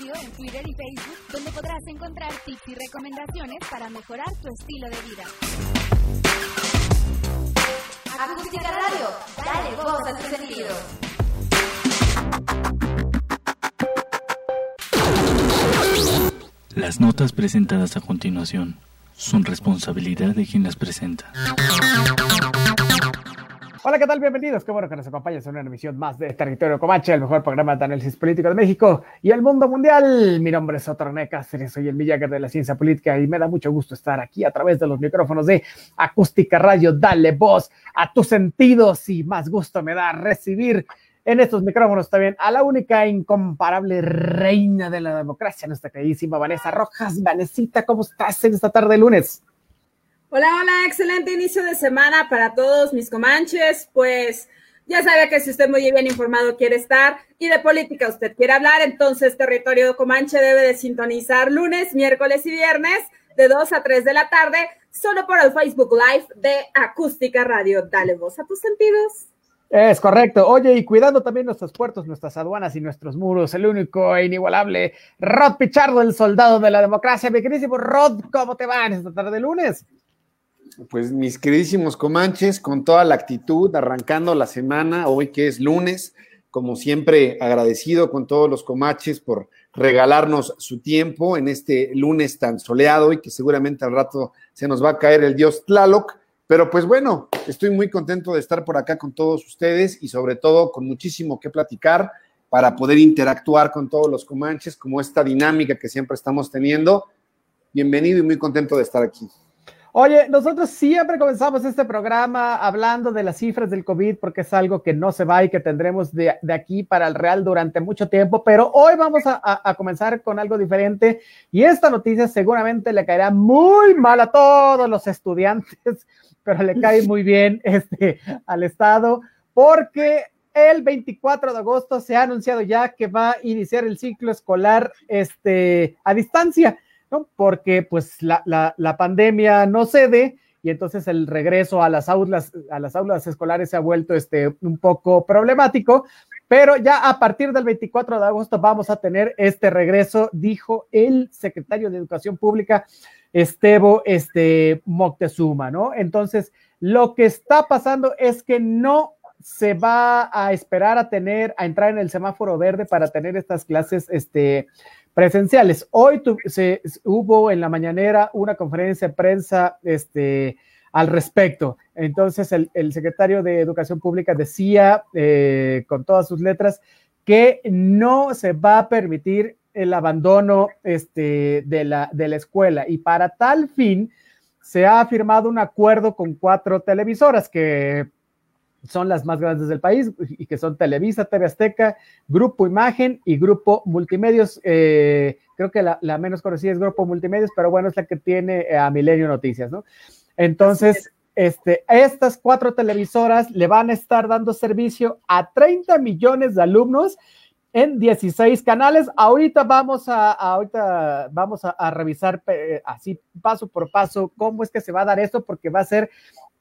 En Twitter y Facebook, donde podrás encontrar tips y recomendaciones para mejorar tu estilo de vida. Acústica Radio, dale voz a tu sentido. Las notas presentadas a continuación son responsabilidad de quien las presenta. Hola, ¿qué tal? Bienvenidos. Qué bueno que nos acompañes en una emisión más de Territorio Comanche, el mejor programa de análisis político de México y el mundo mundial. Mi nombre es Otorne Cáceres, soy el Villager de la ciencia política y me da mucho gusto estar aquí a través de los micrófonos de Acústica Radio. Dale voz a tus sentidos y más gusto me da recibir en estos micrófonos también a la única e incomparable reina de la democracia, nuestra queridísima Vanessa Rojas. Vanesita, ¿cómo estás en esta tarde de lunes? Hola, hola, excelente inicio de semana para todos mis comanches. Pues ya sabe que si usted muy bien informado quiere estar y de política usted quiere hablar, entonces Territorio Comanche debe de sintonizar lunes, miércoles y viernes de 2 a 3 de la tarde, solo por el Facebook Live de Acústica Radio. Dale voz a tus sentidos. Es correcto. Oye, y cuidando también nuestros puertos, nuestras aduanas y nuestros muros, el único e inigualable Rod Pichardo, el soldado de la democracia. Mi queridísimo Rod, ¿cómo te va en esta tarde de lunes? Pues mis queridísimos Comanches, con toda la actitud, arrancando la semana, hoy que es lunes, como siempre agradecido con todos los Comanches por regalarnos su tiempo en este lunes tan soleado y que seguramente al rato se nos va a caer el dios Tlaloc. Pero pues bueno, estoy muy contento de estar por acá con todos ustedes y sobre todo con muchísimo que platicar para poder interactuar con todos los Comanches, como esta dinámica que siempre estamos teniendo. Bienvenido y muy contento de estar aquí. Oye, nosotros siempre comenzamos este programa hablando de las cifras del COVID porque es algo que no se va y que tendremos de, de aquí para el Real durante mucho tiempo, pero hoy vamos a, a, a, comenzar con algo diferente y esta noticia seguramente le caerá muy mal a todos los estudiantes, pero le cae muy bien este, al Estado porque el 24 de agosto se ha anunciado ya que va a iniciar el ciclo escolar este, a distancia. ¿No? Porque pues la, la, la, pandemia no cede y entonces el regreso a las aulas, a las aulas escolares se ha vuelto este, un poco problemático, pero ya a partir del 24 de agosto vamos a tener este regreso, dijo el secretario de Educación Pública, Estevo este, Moctezuma, ¿no? Entonces, lo que está pasando es que no se va a esperar a tener, a entrar en el semáforo verde para tener estas clases, este, presenciales. Hoy tu, se, hubo en la mañanera una conferencia de prensa este, al respecto. Entonces, el, secretario de Educación Pública decía eh, con todas sus letras que no se va a permitir el abandono este, de, la, de la escuela y para tal fin se ha firmado un acuerdo con cuatro televisoras que son las más grandes del país y que son Televisa, TV Azteca, Grupo Imagen y Grupo Multimedios. Eh, creo que la, la, menos conocida es Grupo Multimedios, pero bueno, es la que tiene eh, a Milenio Noticias, ¿no? Entonces, este, estas cuatro televisoras le van a estar dando servicio a 30 millones de alumnos en 16 canales. Ahorita vamos a, ahorita vamos a, a revisar eh, así paso por paso cómo es que se va a dar esto, porque va a ser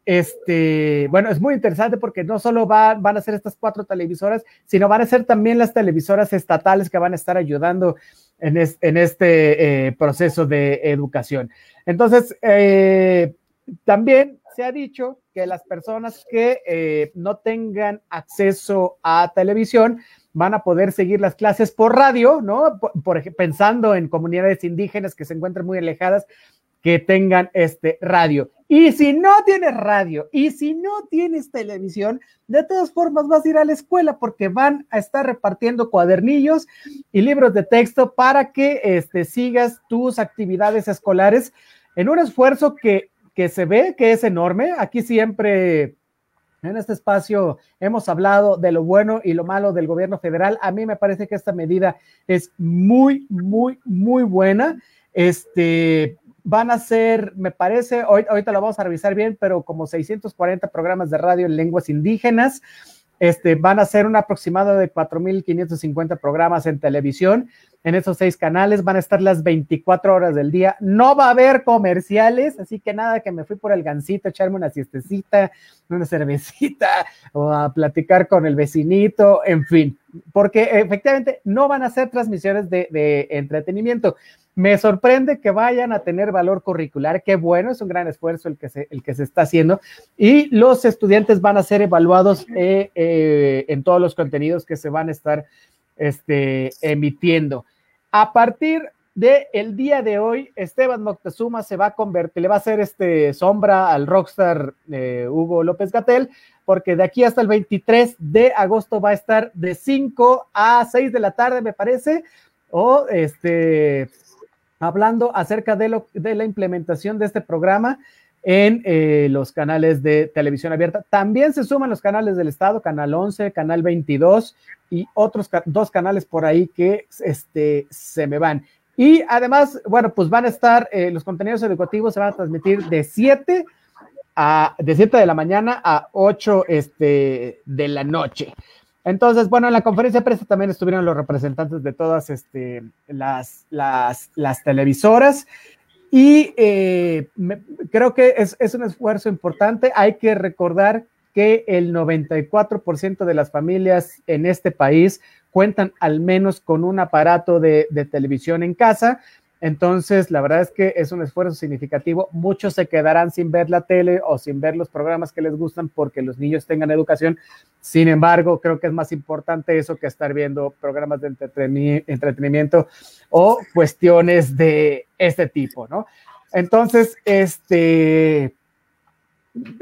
este, bueno, es muy interesante porque no solo va, van a ser estas cuatro televisoras, sino van a ser también las televisoras estatales que van a estar ayudando en, es, en este eh, proceso de educación. Entonces, eh, también se ha dicho que las personas que eh, no tengan acceso a televisión van a poder seguir las clases por radio, ¿no? Por, pensando en comunidades indígenas que se encuentran muy alejadas, que tengan este radio. Y si no tienes radio y si no tienes televisión, de todas formas vas a ir a la escuela porque van a estar repartiendo cuadernillos y libros de texto para que este, sigas tus actividades escolares en un esfuerzo que, que se ve que es enorme. Aquí siempre en este espacio hemos hablado de lo bueno y lo malo del gobierno federal. A mí me parece que esta medida es muy, muy, muy buena. Este, van a ser, me parece, hoy, ahorita lo vamos a revisar bien, pero como 640 programas de radio en lenguas indígenas. Este, van a ser un aproximado de 4.550 programas en televisión. En esos seis canales, van a estar las 24 horas del día, no va a haber comerciales, así que nada, que me fui por el gancito, echarme una siestecita, una cervecita o a platicar con el vecinito, en fin, porque efectivamente no van a ser transmisiones de, entretenimiento. Me sorprende que vayan a tener valor curricular, qué bueno, es un gran esfuerzo el que se, el que se está haciendo y los estudiantes van a ser evaluados eh, eh, en todos los contenidos que se van a estar este, emitiendo. A partir del el día de hoy, Esteban Moctezuma se va a convertir, le va a hacer este sombra al rockstar eh, Hugo López Gatel, porque de aquí hasta el 23 de agosto va a estar de 5 a 6 de la tarde, me parece, o este hablando acerca de, lo, de la implementación de este programa en eh, los canales de televisión abierta. También se suman los canales del Estado, Canal 11, Canal 22 y otros dos canales por ahí que este, se me van. Y además, bueno, pues van a estar, eh, los contenidos educativos se van a transmitir de 7 a, de 7 de la mañana a 8 este, de la noche. Entonces, bueno, en la conferencia de prensa también estuvieron los representantes de todas este, las, las, las, televisoras y eh, me, creo que es, es, un esfuerzo importante. Hay que recordar que el 94% de las familias en este país cuentan al menos con un aparato de, de televisión en casa. Entonces, la verdad es que es un esfuerzo significativo. Muchos se quedarán sin ver la tele o sin ver los programas que les gustan porque los niños tengan educación. Sin embargo, creo que es más importante eso que estar viendo programas de entretenimiento o cuestiones de este tipo, ¿no? Entonces, este,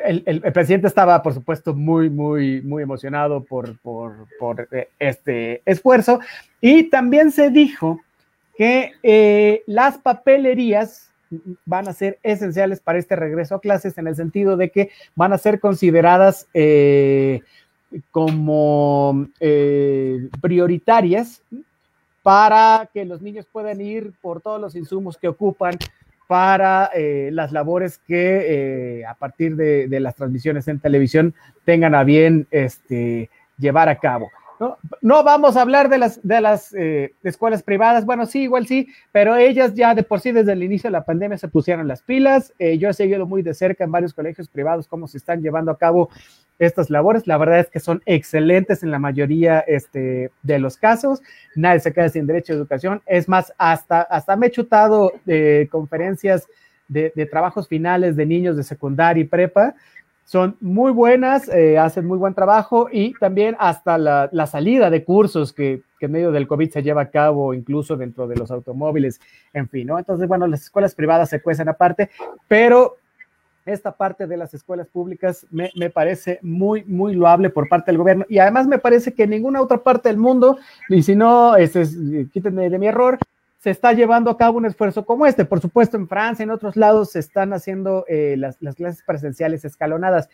el, el, presidente estaba, por supuesto, muy, muy, muy emocionado por, por, por este esfuerzo. Y también se dijo que eh, las papelerías van a ser esenciales para este regreso a clases en el sentido de que van a ser consideradas eh, como eh, prioritarias para que los niños puedan ir por todos los insumos que ocupan para las labores que a partir de, de, las transmisiones en televisión tengan a bien este, llevar a cabo. No, no, vamos a hablar de las, de las eh, escuelas privadas, bueno, sí, igual sí, pero ellas ya de por sí desde el inicio de la pandemia se pusieron las pilas. Eh, yo he seguido muy de cerca en varios colegios privados cómo se están llevando a cabo estas labores. La verdad es que son excelentes en la mayoría este, de los casos. Nadie se queda sin derecho a educación. Es más, hasta, hasta me he chutado de conferencias de, de trabajos finales de niños de secundaria y prepa son muy buenas, eh, hacen muy buen trabajo y también hasta la, la salida de cursos que, que, en medio del COVID se lleva a cabo, incluso dentro de los automóviles, en fin, ¿no? Entonces, bueno, las escuelas privadas se cuecen aparte, pero esta parte de las escuelas públicas me, me, parece muy, muy loable por parte del gobierno y además me parece que en ninguna otra parte del mundo, y si no, este es, quítenme de mi error, se está llevando a cabo un esfuerzo como este. Por supuesto, en Francia, en otros lados, se están haciendo eh, las, las, clases presenciales escalonadas,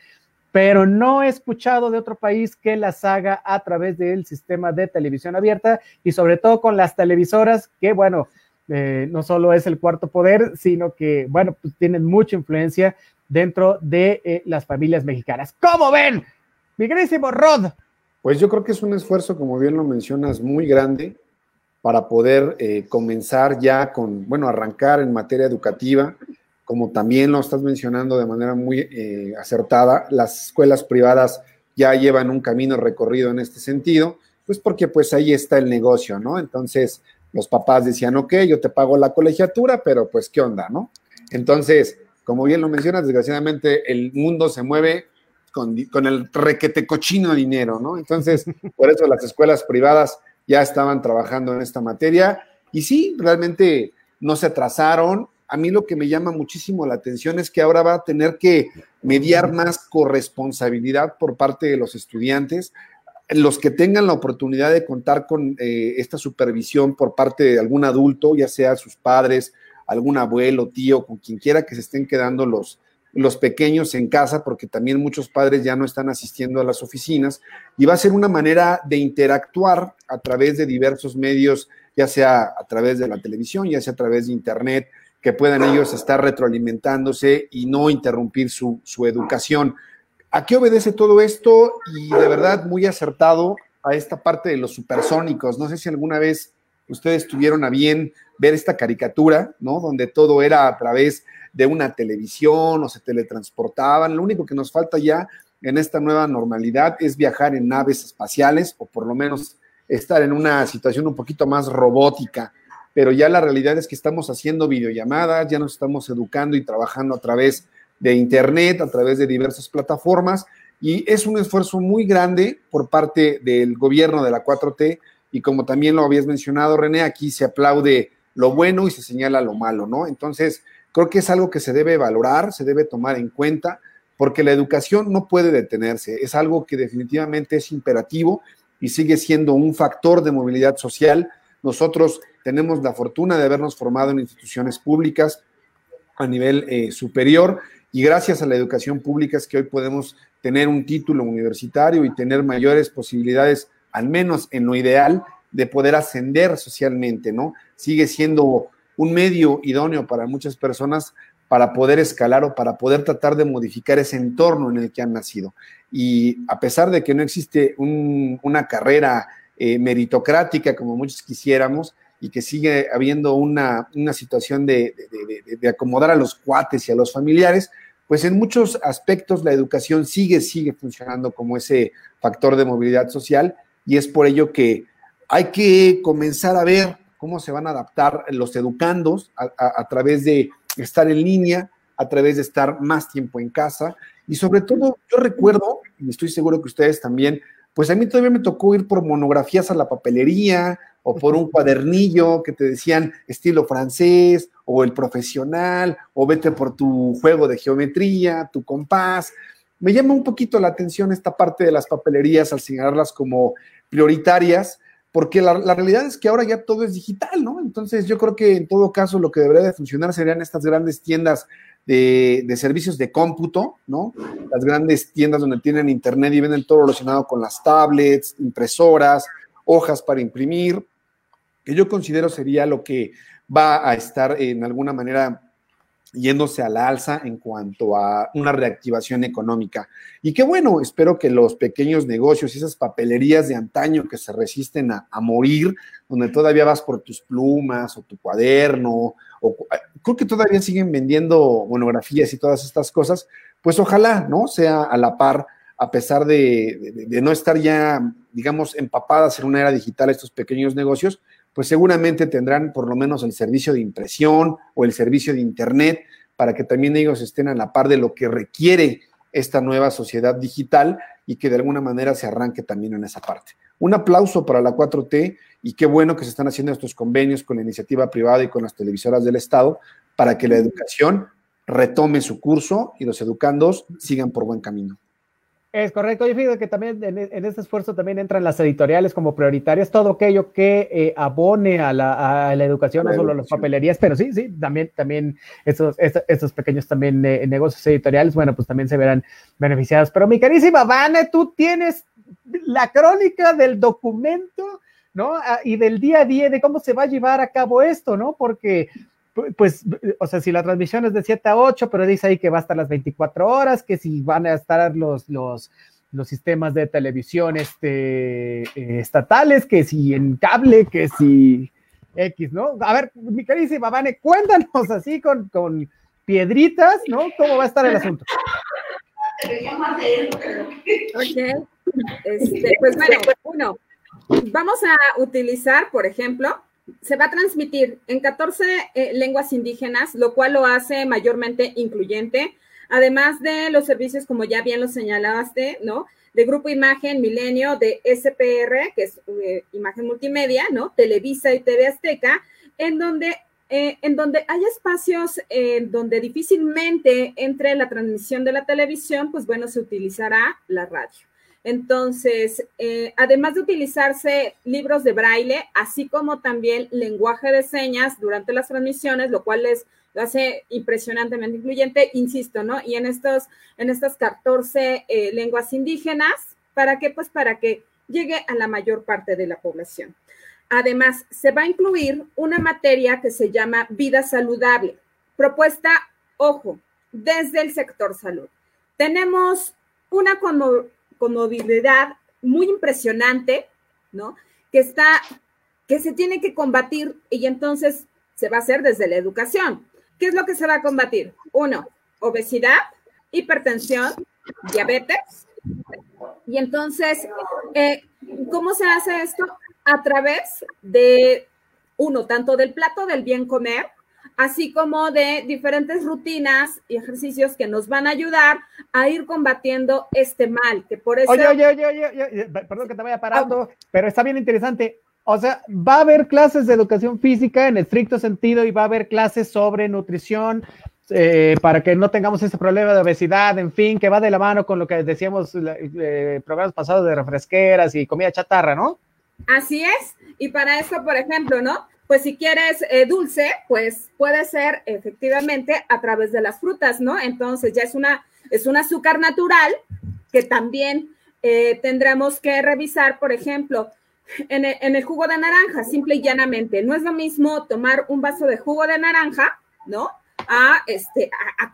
pero no he escuchado de otro país que las haga a través del sistema de televisión abierta y sobre todo con las televisoras, que bueno, eh, no solo es el cuarto poder, sino que, bueno, pues tienen mucha influencia dentro de eh, las familias mexicanas. ¿Cómo ven? Mi Rod. Pues yo creo que es un esfuerzo, como bien lo mencionas, muy grande para poder eh, comenzar ya con, bueno, arrancar en materia educativa, como también lo estás mencionando de manera muy eh, acertada, las escuelas privadas ya llevan un camino recorrido en este sentido, pues porque pues ahí está el negocio, ¿no? Entonces los papás decían, ok, yo te pago la colegiatura, pero pues qué onda, ¿no? Entonces, como bien lo mencionas, desgraciadamente el mundo se mueve con, con el requete cochino dinero, ¿no? Entonces, por eso las escuelas privadas ya estaban trabajando en esta materia y sí, realmente no se atrasaron. A mí lo que me llama muchísimo la atención es que ahora va a tener que mediar más corresponsabilidad por parte de los estudiantes, los que tengan la oportunidad de contar con eh, esta supervisión por parte de algún adulto, ya sea sus padres, algún abuelo, tío, con quien quiera que se estén quedando los, los pequeños en casa, porque también muchos padres ya no están asistiendo a las oficinas, y va a ser una manera de interactuar a través de diversos medios, ya sea a través de la televisión, ya sea a través de Internet, que puedan ellos estar retroalimentándose y no interrumpir su, su educación. ¿A qué obedece todo esto? Y de verdad muy acertado a esta parte de los supersónicos. No sé si alguna vez ustedes tuvieron a bien ver esta caricatura, ¿no? Donde todo era a través de una televisión o se teletransportaban. Lo único que nos falta ya en esta nueva normalidad es viajar en naves espaciales o por lo menos estar en una situación un poquito más robótica. Pero ya la realidad es que estamos haciendo videollamadas, ya nos estamos educando y trabajando a través de Internet, a través de diversas plataformas. Y es un esfuerzo muy grande por parte del gobierno de la 4T. Y como también lo habías mencionado, René, aquí se aplaude lo bueno y se señala lo malo, ¿no? Entonces, creo que es algo que se debe valorar, se debe tomar en cuenta, porque la educación no puede detenerse, es algo que definitivamente es imperativo y sigue siendo un factor de movilidad social. Nosotros tenemos la fortuna de habernos formado en instituciones públicas a nivel eh, superior y gracias a la educación pública es que hoy podemos tener un título universitario y tener mayores posibilidades, al menos en lo ideal, de poder ascender socialmente, ¿no? Sigue siendo un medio idóneo para muchas personas para poder escalar o para poder tratar de modificar ese entorno en el que han nacido. Y a pesar de que no existe una carrera eh, meritocrática como muchos quisiéramos y que sigue habiendo una, situación de, de, acomodar a los cuates y a los familiares, pues en muchos aspectos la educación sigue, sigue funcionando como ese factor de movilidad social y es por ello que hay que comenzar a ver cómo se van a adaptar los educandos a, través de estar en línea, a través de estar más tiempo en casa. Y sobre todo, yo recuerdo, y estoy seguro que ustedes también, pues a mí todavía me tocó ir por monografías a la papelería o por un cuadernillo que te decían estilo francés o el profesional o vete por tu juego de geometría, tu compás. Me llama un poquito la atención esta parte de las papelerías al señalarlas como prioritarias, porque la, realidad es que ahora ya todo es digital, ¿no? Entonces yo creo que en todo caso lo que debería de funcionar serían estas grandes tiendas de, servicios de cómputo, ¿no? Las grandes tiendas donde tienen internet y venden todo relacionado con las tablets, impresoras, hojas para imprimir, que yo considero sería lo que va a estar en alguna manera yéndose a la alza en cuanto a una reactivación económica. Y qué bueno, espero que los pequeños negocios y esas papelerías de antaño que se resisten a, morir, donde todavía vas por tus plumas o tu cuaderno, o creo que todavía siguen vendiendo monografías y todas estas cosas, pues ojalá, ¿no? Sea a la par, a pesar de, de no estar ya, digamos, empapadas en una era digital estos pequeños negocios, pues seguramente tendrán por lo menos el servicio de impresión o el servicio de Internet para que también ellos estén a la par de lo que requiere esta nueva sociedad digital y que de alguna manera se arranque también en esa parte. Un aplauso para la 4T y qué bueno que se están haciendo estos convenios con la iniciativa privada y con las televisoras del Estado para que la educación retome su curso y los educandos sigan por buen camino. Es correcto. Yo fíjate que también en, este esfuerzo también entran las editoriales como prioritarias, todo aquello que eh, abone a la, educación, no solo las papelerías, pero sí, sí, también, también esos, estos, pequeños también eh, negocios editoriales, bueno, pues también se verán beneficiados. Pero mi carísima Vane, tú tienes la crónica del documento, ¿no? Ah, y del día a día de cómo se va a llevar a cabo esto, ¿no? Porque pues, o sea, si la transmisión es de 7 a 8, pero dice ahí que va a estar las 24 horas, que si van a estar los, los, los sistemas de televisión este, eh, estatales, que si en cable, que si X, ¿no? A ver, mi carísima Vane, cuéntanos así con, con piedritas, ¿no? ¿Cómo va a estar el asunto? Ok, este, pues bueno, uno, vamos a utilizar, por ejemplo, se va a transmitir en 14 eh, lenguas indígenas, lo cual lo hace mayormente incluyente, además de los servicios, como ya bien lo señalaste, ¿no? De Grupo Imagen Milenio, de SPR, que es eh, Imagen Multimedia, ¿no? Televisa y TV Azteca, en donde, eh, en donde hay espacios en donde difícilmente entre la transmisión de la televisión, pues bueno, se utilizará la radio. Entonces, eh, además de utilizarse libros de braille, así como también lenguaje de señas durante las transmisiones, lo cual les lo hace impresionantemente incluyente, insisto, ¿no? Y en estos, en estas 14 eh, lenguas indígenas, ¿para qué? Pues para que llegue a la mayor parte de la población. Además, se va a incluir una materia que se llama vida saludable, propuesta, ojo, desde el sector salud. Tenemos una movilidad muy impresionante, ¿no? Que está, que se tiene que combatir y entonces se va a hacer desde la educación. ¿Qué es lo que se va a combatir? Uno, obesidad, hipertensión, diabetes. Y entonces, eh, ¿cómo se hace esto? A través de, uno, tanto del plato del bien comer, así como de diferentes rutinas y ejercicios que nos van a ayudar a ir combatiendo este mal, que por eso... Oye, oye, oye, oye, perdón que te vaya parando, pero está bien interesante. O sea, va a haber clases de educación física en estricto sentido y va a haber clases sobre nutrición eh, para que no tengamos ese problema de obesidad, en fin, que va de la mano con lo que decíamos eh, programas pasados de refresqueras y comida chatarra, ¿no? Así es. Y para eso, por ejemplo, ¿no? Pues si quieres eh, dulce, pues puede ser efectivamente a través de las frutas, ¿no? Entonces ya es una, es un azúcar natural que también eh, tendremos que revisar, por ejemplo, en el, jugo de naranja, simple y llanamente. No es lo mismo tomar un vaso de jugo de naranja, ¿no? A, este, a, a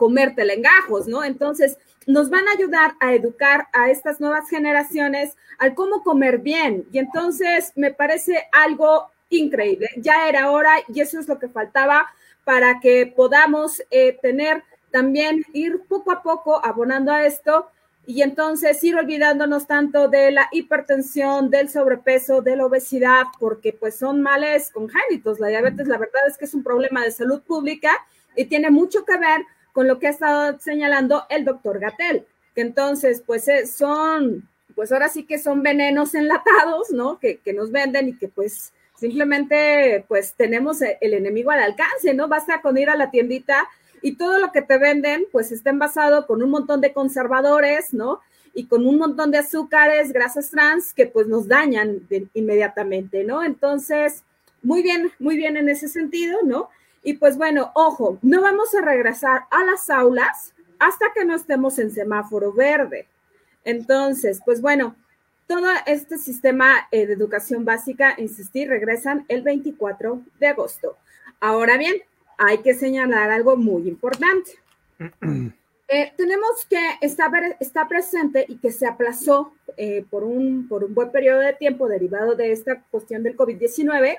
¿no? Entonces, nos van a ayudar a educar a estas nuevas generaciones al cómo comer bien. Y entonces me parece algo increíble. Ya era hora y eso es lo que faltaba para que podamos eh, tener también, ir poco a poco abonando a esto y entonces ir olvidándonos tanto de la hipertensión, del sobrepeso, de la obesidad, porque pues son males congénitos. La diabetes, la verdad es que es un problema de salud pública y tiene mucho que ver con lo que ha estado señalando el doctor Gatel, que entonces pues eh, son, pues ahora sí que son venenos enlatados, ¿no? Que, que nos venden y que pues simplemente pues tenemos el enemigo al alcance, ¿no? Basta con ir a la tiendita y todo lo que te venden pues está envasado con un montón de conservadores, ¿no? Y con un montón de azúcares, grasas trans que pues nos dañan inmediatamente, ¿no? Entonces, muy bien, muy bien en ese sentido, ¿no? Y pues bueno, ojo, no vamos a regresar a las aulas hasta que no estemos en semáforo verde. Entonces, pues bueno, todo este sistema eh, de educación básica, insistir, regresan el 24 de agosto. Ahora bien, hay que señalar algo muy importante. Eh, tenemos que estar está presente y que se aplazó eh, por, un, por un buen periodo de tiempo derivado de esta cuestión del COVID-19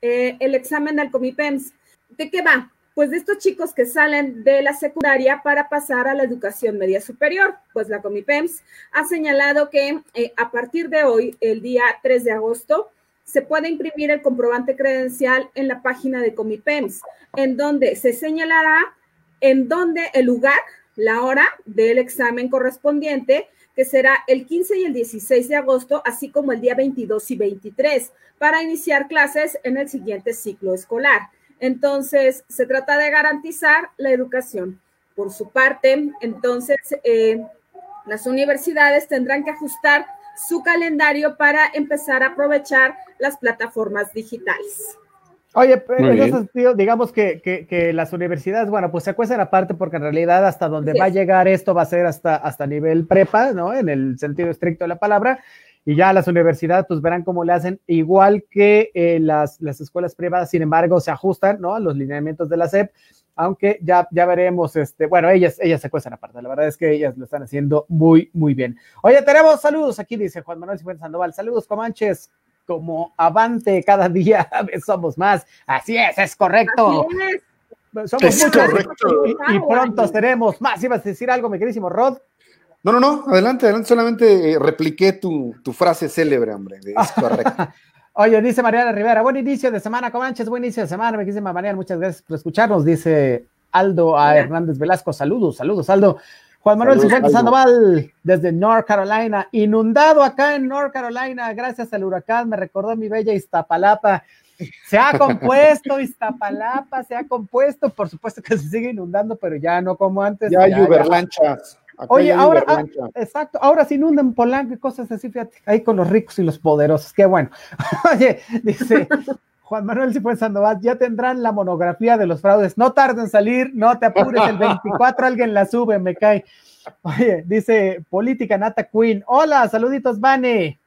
el examen del COMIPEMS. ¿De qué va? Pues de estos chicos que salen de la secundaria para pasar a la educación media superior. Pues la Comipems ha señalado que eh, a partir de hoy, el día 3 de agosto, se puede imprimir el comprobante credencial en la página de Comipems, en donde se señalará en dónde el lugar, la hora del examen correspondiente, que será el 15 y el 16 de agosto, así como el día 22 y 23, para iniciar clases en el siguiente ciclo escolar. Entonces, se trata de garantizar la educación. Por su parte, entonces, eh, las universidades tendrán que ajustar su calendario para empezar a aprovechar las plataformas digitales. Oye, en ese sentido, digamos que, las universidades, bueno, pues se acuestan aparte porque en realidad hasta donde va a llegar esto va a ser hasta, hasta nivel prepa, ¿no? En el sentido estricto de la palabra y ya las universidades pues verán cómo le hacen, igual que eh, las, las, escuelas privadas, sin embargo, se ajustan ¿no? a los lineamientos de la SEP, aunque ya, ya veremos, este, bueno, ellas, ellas se cuestan aparte, la verdad es que ellas lo están haciendo muy, muy bien. Oye, tenemos saludos, aquí dice Juan Manuel Cifuentes Sandoval, saludos Comanches, como avante cada día somos más, así es, es correcto. Somos muchos y, y, pronto seremos más. ¿Ibas a decir algo, mi querísimo Rod? No, no, no, adelante, adelante, solamente eh, repliqué tu, frase célebre, hombre, es correcto. Oye, dice Mariana Rivera, buen inicio de semana, Comanches, buen inicio de semana, me quise Mariana, muchas gracias por escucharnos, dice Aldo a Hernández Velasco, saludos, saludos, Aldo. Juan Manuel Cifuentes Sandoval, desde North Carolina, inundado acá en North Carolina, gracias al huracán, me recordó mi bella Iztapalapa. Se ha compuesto Iztapalapa, se ha compuesto, por supuesto que se sigue inundando, pero ya no como antes. Ya hay uberlanchas. Oye, ahora, ah, exacto, ahora se inundan Polanco y cosas así, fíjate, ahí con los ricos y los poderosos, qué bueno. Oye, dice Juan Manuel Cifuentes Sandoval, ya tendrán la monografía de los fraudes, no tarden en salir, no te apures, el 24 alguien la sube, me cae. Oye, dice Política Nata Queen, hola, saluditos, Vane.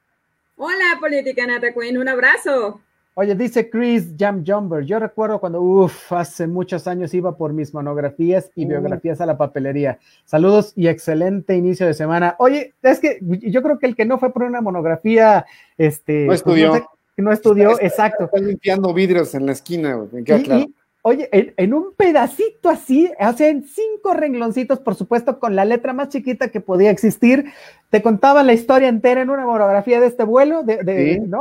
Hola, Política Nata Queen, un abrazo. Oye, dice Chris Jam Jumper. Yo recuerdo cuando, uff, hace muchos años iba por mis monografías y biografías a la papelería. Saludos y excelente inicio de semana. Oye, es que yo creo que el que no fue por una monografía, este, no pues, estudió. no estudió, exacto. Está limpiando vidrios en la esquina, me queda claro. Oye, en, un pedacito así, hacen cinco rengloncitos, por supuesto, con la letra más chiquita que podía existir, te contaban la historia entera en una monografía de este vuelo, de, de, ¿no?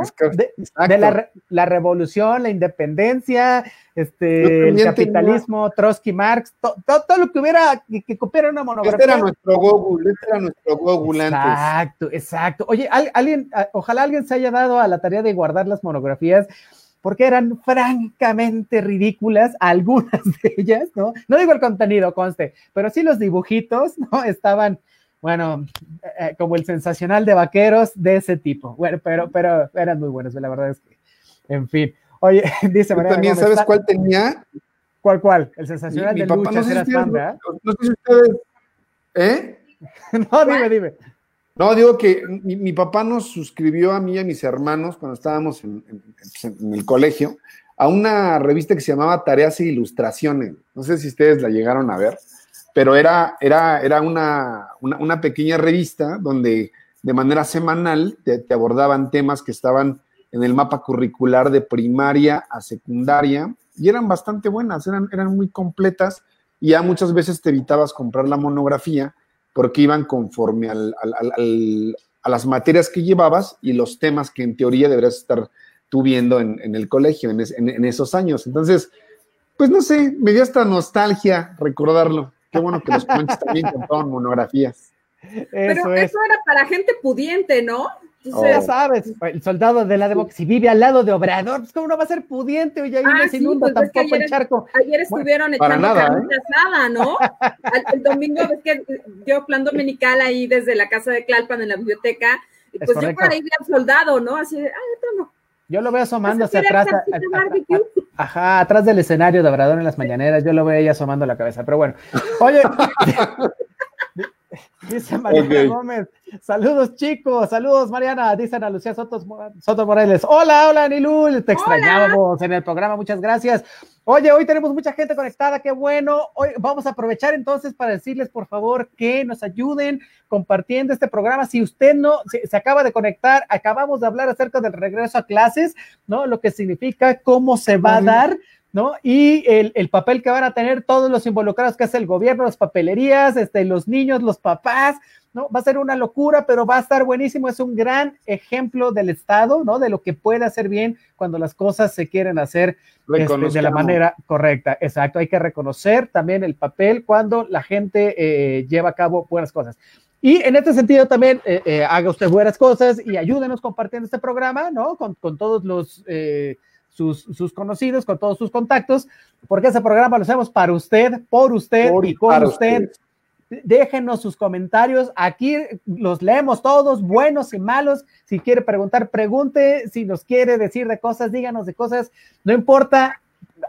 de, la, revolución, la independencia, este, el capitalismo, Trotsky, Marx, todo lo que hubiera, que, que copiara una monografía. Este era nuestro Google, este era nuestro Google antes. Exacto, exacto. Oye, alguien, ojalá alguien se haya dado a la tarea de guardar las monografías porque eran francamente ridículas, algunas de ellas, ¿no? No digo el contenido, conste, pero sí los dibujitos, ¿no? Estaban, bueno, eh, eh, como el sensacional de vaqueros de ese tipo. Bueno, pero, pero eran muy buenos, la verdad es que, en fin. Oye, dice María. ¿También sabes cuál tenía? ¿Cuál, cuál? El sensacional de papá, no sé si ustedes, no sé si ustedes, ¿eh? no, dime, dime. No, digo que mi, papá nos suscribió a mí y a mis hermanos cuando estábamos en, el colegio a una revista que se llamaba Tareas e Ilustraciones. No sé si ustedes la llegaron a ver, pero era, era, era una, una, pequeña revista donde de manera semanal te, abordaban temas que estaban en el mapa curricular de primaria a secundaria y eran bastante buenas, eran, eran muy completas y ya muchas veces te evitabas comprar la monografía porque iban conforme a las materias que llevabas y los temas que en teoría deberías estar tú viendo en, el colegio en, esos años. Entonces, pues no sé, me dio esta nostalgia recordarlo. Qué bueno que los cuentes también contaban monografías. Pero eso era para gente pudiente, ¿no? Oh. Ya sabes, el soldado de la Demo, si vive al lado de Obrador, pues cómo no va a ser pudiente, oye, ahí ah, no se inunda pues tampoco el charco. Ayer estuvieron echando nada, ¿eh? ¿no? el domingo, es que yo plan dominical ahí desde la casa de Clalpan en la biblioteca, y pues yo por ahí vi al soldado, ¿no? Así de, ah, no. Yo lo veo asomando hacia atrás. ajá, atrás del escenario de Obrador en las mañaneras, yo lo veo ahí asomando la cabeza, pero bueno. Oye, Dice Mariana Gómez. Saludos, chicos. Saludos, Mariana. Dicen a Lucía Soto, Soto Morales. Hola, hola, Nilul. Te extrañábamos en el programa. Muchas gracias. Oye, hoy tenemos mucha gente conectada. Qué bueno. Hoy vamos a aprovechar entonces para decirles, por favor, que nos ayuden compartiendo este programa. Si usted no se, acaba de conectar, acabamos de hablar acerca del regreso a clases, ¿no? Lo que significa cómo se va a dar ¿no? Y el, papel que van a tener todos los involucrados, que es el gobierno, las papelerías, este, los niños, los papás, ¿no? Va a ser una locura, pero va a estar buenísimo. Es un gran ejemplo del Estado, ¿no? De lo que puede hacer bien cuando las cosas se quieren hacer este, de la manera correcta. Exacto, hay que reconocer también el papel cuando la gente eh, lleva a cabo buenas cosas. Y en este sentido también eh, eh, haga usted buenas cosas y ayúdenos compartiendo este programa, ¿no? Con, con todos los sus, conocidos, con todos sus contactos, porque ese programa lo hacemos para usted, por usted y con usted. Déjenos sus comentarios, aquí los leemos todos, buenos y malos. Si quiere preguntar, pregunte. Si nos quiere decir de cosas, díganos de cosas. No importa,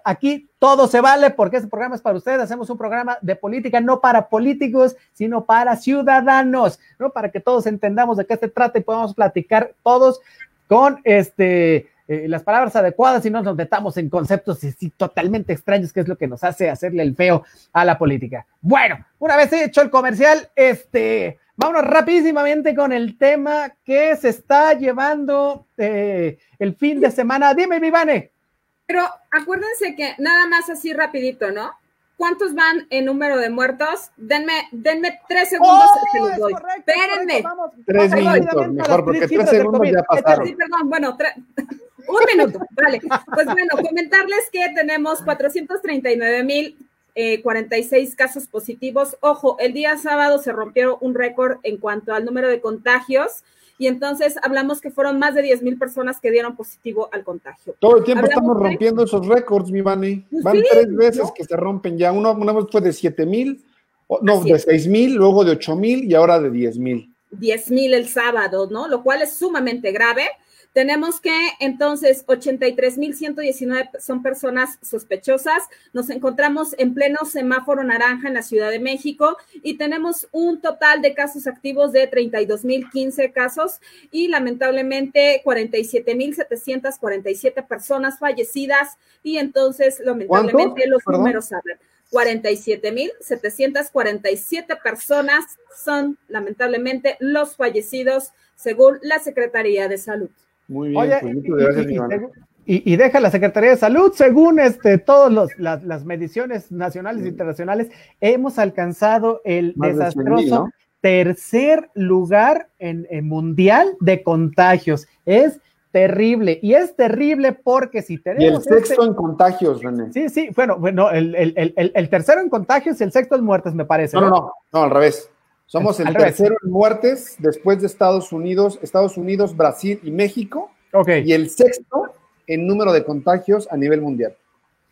aquí todo se vale porque ese programa es para usted. Hacemos un programa de política no para políticos, sino para ciudadanos, ¿no? Para que todos entendamos de qué se trata y podamos platicar todos con este eh, las palabras adecuadas y no nos metamos en conceptos totalmente extraños, que es lo que nos hace hacerle el feo a la política. Bueno, una vez hecho el comercial, este, vámonos rapidísimamente con el tema que se está llevando eh, el fin de semana. Dime, Vivane. Pero acuérdense que nada más así rapidito, ¿no? ¿Cuántos van en número de muertos? Denme, denme tres segundos, oh, se los doy. Espérenme. tres minutos, mejor, porque tres segundos ya pasaron. Sí, perdón, bueno, un minuto, vale. Pues bueno, comentarles que tenemos 439 mil 46 eh, casos positivos. Ojo, el día sábado se rompió un récord en cuanto al número de contagios y entonces hablamos que fueron más de 10 mil personas que dieron positivo al contagio. Todo el tiempo estamos rompiendo esos récords, mi Vani. Van tres veces que se rompen ya. Uno, una vez fue de 7 mil, no, de 6 mil, luego de 8 mil y ahora de 10 mil. 10 mil el sábado, ¿no? Lo cual es sumamente grave. Tenemos que entonces 83.119 son personas sospechosas. Nos encontramos en pleno semáforo naranja en la Ciudad de México y tenemos un total de casos activos de 32.015 casos y lamentablemente 47.747 personas fallecidas y entonces lamentablemente los números hablan. 47.747 personas son lamentablemente los fallecidos según la Secretaría de Salud. Muy bien, pues muchas gracias, y, y, y, deja la Secretaría de Salud, según este, todas las mediciones nacionales e internacionales, hemos alcanzado el desastroso tercer lugar en, mundial de contagios. Es terrible. Y es terrible porque si tenemos. Y el sexto este en contagios, René. Sí, sí, bueno, bueno el, el, tercero en contagios y el sexto en muertes, me parece. No, no, no, no al revés. Somos el tercero en muertes después de Estados Unidos, Estados Unidos, Brasil y México. Ok. Y el sexto en número de contagios a nivel mundial.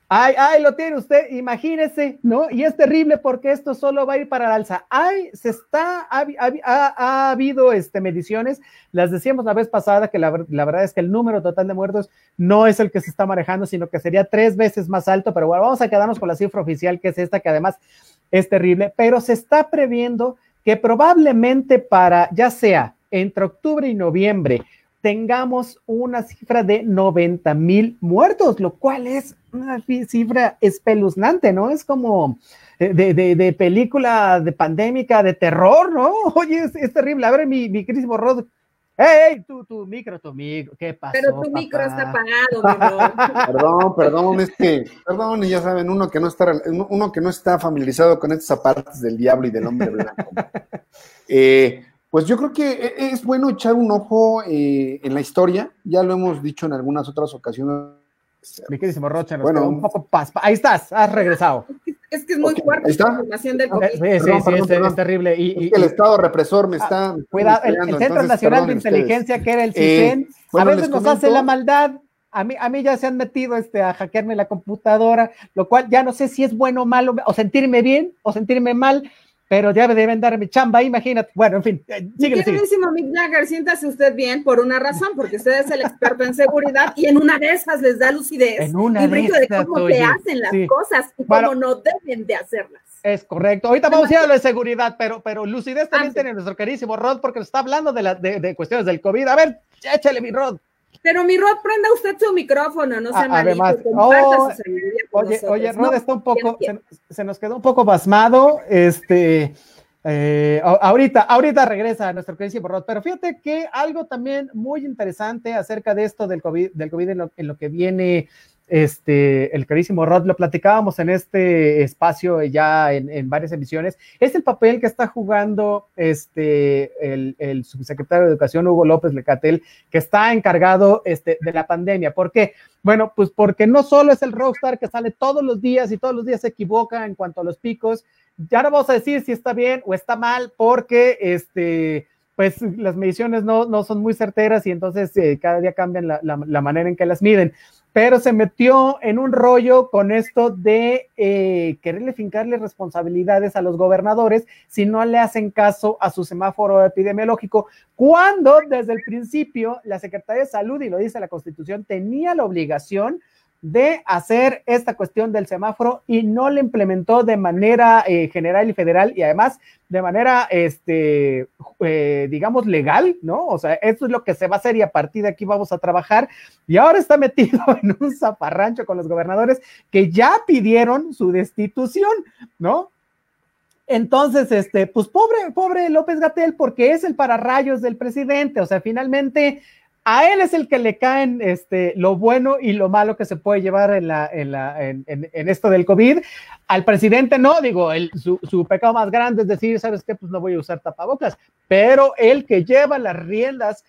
Ay, ay, lo tiene usted, imagínese, ¿no? Y es terrible porque esto solo va a ir para el alza. Ay, se está, ha, ha, habido este, mediciones, las decíamos la vez pasada que la, verdad es que el número total de muertos no es el que se está manejando, sino que sería tres veces más alto, pero bueno, vamos a quedarnos con la cifra oficial, que es esta, que además es terrible, pero se está previendo que probablemente para, ya sea entre octubre y noviembre, tengamos una cifra de 90 mil muertos, lo cual es una cifra espeluznante, ¿no? Es como de, de, película de pandémica, de terror, ¿no? Oye, es, terrible. A ver, mi, mi Rod. ¡Ey, tu, tu micro, tu micro! ¿Qué pasó, Pero tu micro está apagado, mi Perdón, perdón, es que, perdón, ya saben, uno que no está, uno que no está familiarizado con estas partes del diablo y del hombre blanco. Eh, pues yo creo que e, es bueno echar un ojo eh, en la historia, ya lo hemos dicho en algunas otras ocasiones. Mi queridísimo Rocha, bueno, un poco Ahí estás, has regresado. Es que es muy fuerte la información del COVID. Sí, sí, sí, es, terrible. Y, el Estado represor me está. cuidado, el, Centro Nacional de Inteligencia, que era el CISEN, eh, a veces nos hace la maldad. A mí, a mí ya se han metido este, a hackearme la computadora, lo cual ya no sé si es bueno o malo, o sentirme bien o sentirme mal pero ya deben dar mi chamba, imagínate. Bueno, en fin, eh, síguele, Queridísimo Mick Jagger, siéntase usted bien por una razón, porque usted es el experto en seguridad y en una de esas les da lucidez en una y brillo de, cómo se hacen las cosas y cómo no deben de hacerlas. Es correcto. Ahorita vamos a ir a lo de seguridad, pero, pero lucidez también tiene nuestro queridísimo Rod, porque nos está hablando de, la, de, de cuestiones del COVID. A ver, échale mi Rod. Pero mi Rod, prenda usted su micrófono, no se ah, Además, oh, oye, oye, Rod está un poco, se, nos quedó un poco basmado, este, eh, ahorita, ahorita regresa nuestro querido Rod, pero fíjate que algo también muy interesante acerca de esto del COVID, del COVID en lo que viene este, el carísimo Rod, lo platicábamos en este espacio ya en, varias emisiones, es el papel que está jugando este, el, subsecretario de Educación, Hugo López Lecatel, que está encargado este, de la pandemia. ¿Por qué? Bueno, pues porque no solo es el rockstar que sale todos los días y todos los días se equivoca en cuanto a los picos, ya no vamos a decir si está bien o está mal, porque este, pues las mediciones no, no son muy certeras y entonces eh, cada día cambian la, la manera en que las miden. Pero se metió en un rollo con esto de eh, quererle fincarle responsabilidades a los gobernadores si no le hacen caso a su semáforo epidemiológico, cuando desde el principio la Secretaría de Salud, y lo dice la Constitución, tenía la obligación hacer esta cuestión del semáforo y no le implementó de manera eh, general y federal y además de manera, este, eh, digamos, legal, ¿no? O sea, esto es lo que se va a hacer y a partir de aquí vamos a trabajar. Y ahora está metido en un zafarrancho con los gobernadores que ya pidieron su destitución, ¿no? Entonces, este, pues pobre, pobre López Gatel, porque es el pararrayos del presidente. O sea, finalmente a él es el que le caen este, lo bueno y lo malo que se puede llevar en, la, en, la, en, en, esto del COVID. Al presidente no, digo, el, su, su, pecado más grande es decir, ¿sabes qué? Pues no voy a usar tapabocas, pero el que lleva las riendas,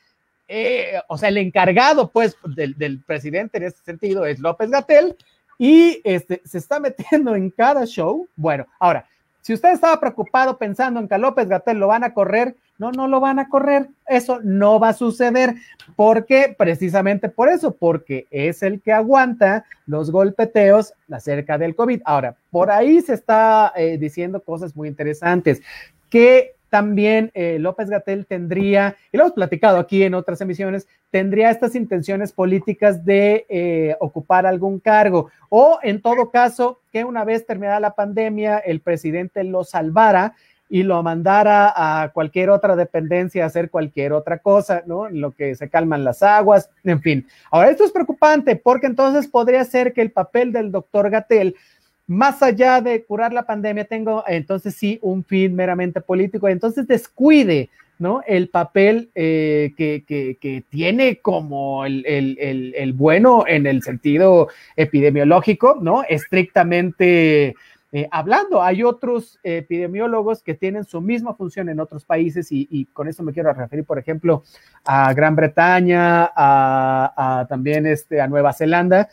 eh, o sea, el encargado pues del, del presidente en este sentido es López Gatel y este, se está metiendo en cada show. Bueno, ahora, si usted estaba preocupado pensando en que López Gatel lo van a correr, no, no lo van a correr. Eso no va a suceder. ¿Por qué? Precisamente por eso, porque es el que aguanta los golpeteos acerca del COVID. Ahora, por ahí se está eh, diciendo cosas muy interesantes. Que también eh, López Gatel tendría, y lo hemos platicado aquí en otras emisiones, tendría estas intenciones políticas de eh, ocupar algún cargo o en todo caso que una vez terminada la pandemia el presidente lo salvara y lo mandara a cualquier otra dependencia a hacer cualquier otra cosa, ¿no? En lo que se calman las aguas, en fin. Ahora, esto es preocupante porque entonces podría ser que el papel del doctor Gatel, más allá de curar la pandemia, tengo entonces sí un fin meramente político, entonces descuide ¿no? El papel eh, que, tiene como el, bueno en el sentido epidemiológico, ¿no? Estrictamente eh, hablando. Hay otros epidemiólogos que tienen su misma función en otros países y, con eso me quiero referir, por ejemplo, a Gran Bretaña, a, también este, a Nueva Zelanda,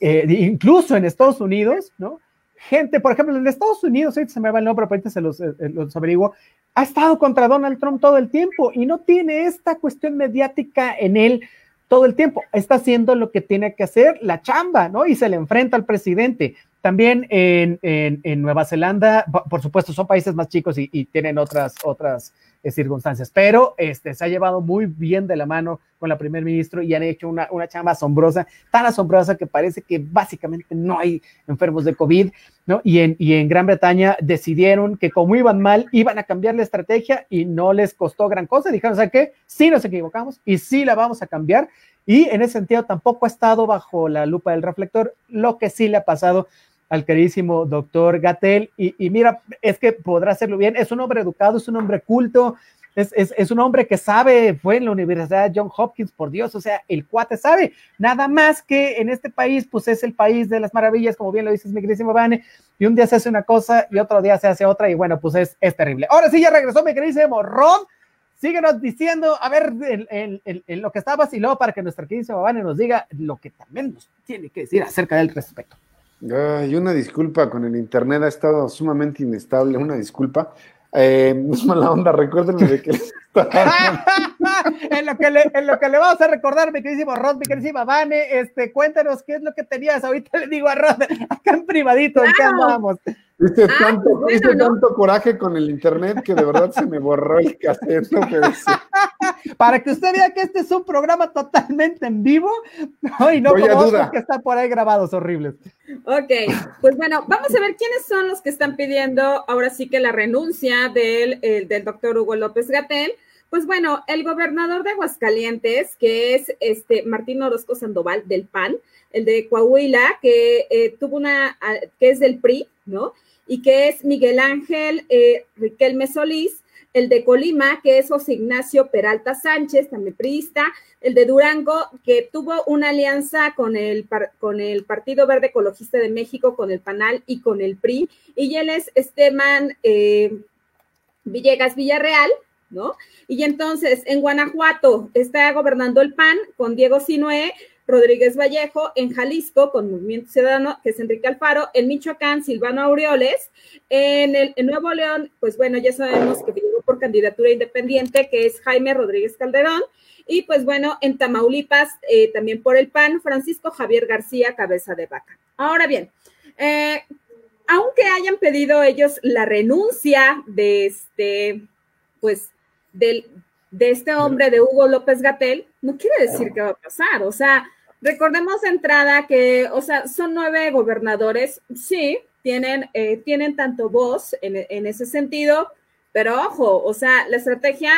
eh, incluso en Estados Unidos, ¿no? Gente, por ejemplo, en Estados Unidos, se me va el nombre, pero ahorita se los, los averiguo, ha estado contra Donald Trump todo el tiempo y no tiene esta cuestión mediática en él todo el tiempo. Está haciendo lo que tiene que hacer, la chamba, ¿no? Y se le enfrenta al presidente. También en, en, Nueva Zelanda, por supuesto, son países más chicos y, y tienen otras, otras eh, circunstancias, pero este, se ha llevado muy bien de la mano con la primer ministro y han hecho una, una chamba asombrosa, tan asombrosa que parece que básicamente no hay enfermos de COVID, ¿no? Y en, y en Gran Bretaña decidieron que como iban mal, iban a cambiar la estrategia y no les costó gran cosa. Dijeron, ¿sabes qué? Sí nos equivocamos y sí la vamos a cambiar. Y en ese sentido tampoco ha estado bajo la lupa del reflector, lo que sí le ha pasado al queridísimo doctor Gatel. Y, mira, es que podrá hacerlo bien. Es un hombre educado, es un hombre culto, es, es, un hombre que sabe, fue en la Universidad John Hopkins, por Dios, o sea, el cuate sabe. Nada más que en este país, pues es el país de las maravillas, como bien lo dices, mi queridísimo Vane, y un día se hace una cosa y otro día se hace otra, y bueno, pues es, es terrible. Ahora sí, ya regresó mi queridísimo Ron. Síguenos diciendo, a ver, en, lo que estabas y para que nuestra queridísima Vane nos diga lo que también nos tiene que decir acerca del respecto. Ay, una disculpa con el internet, ha estado sumamente inestable, una disculpa. Eh, no es mala onda, recuérdenme de que en, lo que le, en lo que le vamos a recordar, mi queridísimo Rod, mi queridísima Vane, este, cuéntanos qué es lo que tenías. Ahorita le digo a Rod, acá en privadito, ¿en qué andamos? Viste, ah, tanto, pues tanto coraje con el internet que de verdad se me borró el cassette. Para que usted vea que este es un programa totalmente en vivo y no como otros que están por ahí grabados horribles. Ok, pues bueno, vamos a ver quiénes son los que están pidiendo ahora sí que la renuncia del, del doctor Hugo López Gatel. Pues bueno, el gobernador de Aguascalientes, que es este Martín Orozco Sandoval del PAN, el de Coahuila, que eh, tuvo una, que es del PRI, ¿no? Y que es Miguel Ángel eh, Riquelme Solís, el de Colima, que es José Ignacio Peralta Sánchez, también priista, el de Durango, que tuvo una alianza con el, con el Partido Verde Ecologista de México, con el PANAL y con el PRI, y él es Esteban eh, Villegas Villarreal, ¿no? Y entonces en Guanajuato está gobernando el PAN con Diego Sinué, Rodríguez Vallejo, en Jalisco con Movimiento Ciudadano, que es Enrique Alfaro, en Michoacán, Silvano Aureoles, en el Nuevo León, pues bueno, ya sabemos que llegó por candidatura independiente, que es Jaime Rodríguez Calderón, y pues bueno, en Tamaulipas, eh, también por el PAN, Francisco Javier García, cabeza de vaca. Ahora bien, eh, aunque hayan pedido ellos la renuncia de este, pues, del, de este hombre, de Hugo López Gatel, no quiere decir que va a pasar. O sea, Recordemos de entrada que, o sea, son nueve gobernadores, sí, tienen, eh, tienen tanto voz en, ese sentido, pero ojo, o sea, la estrategia,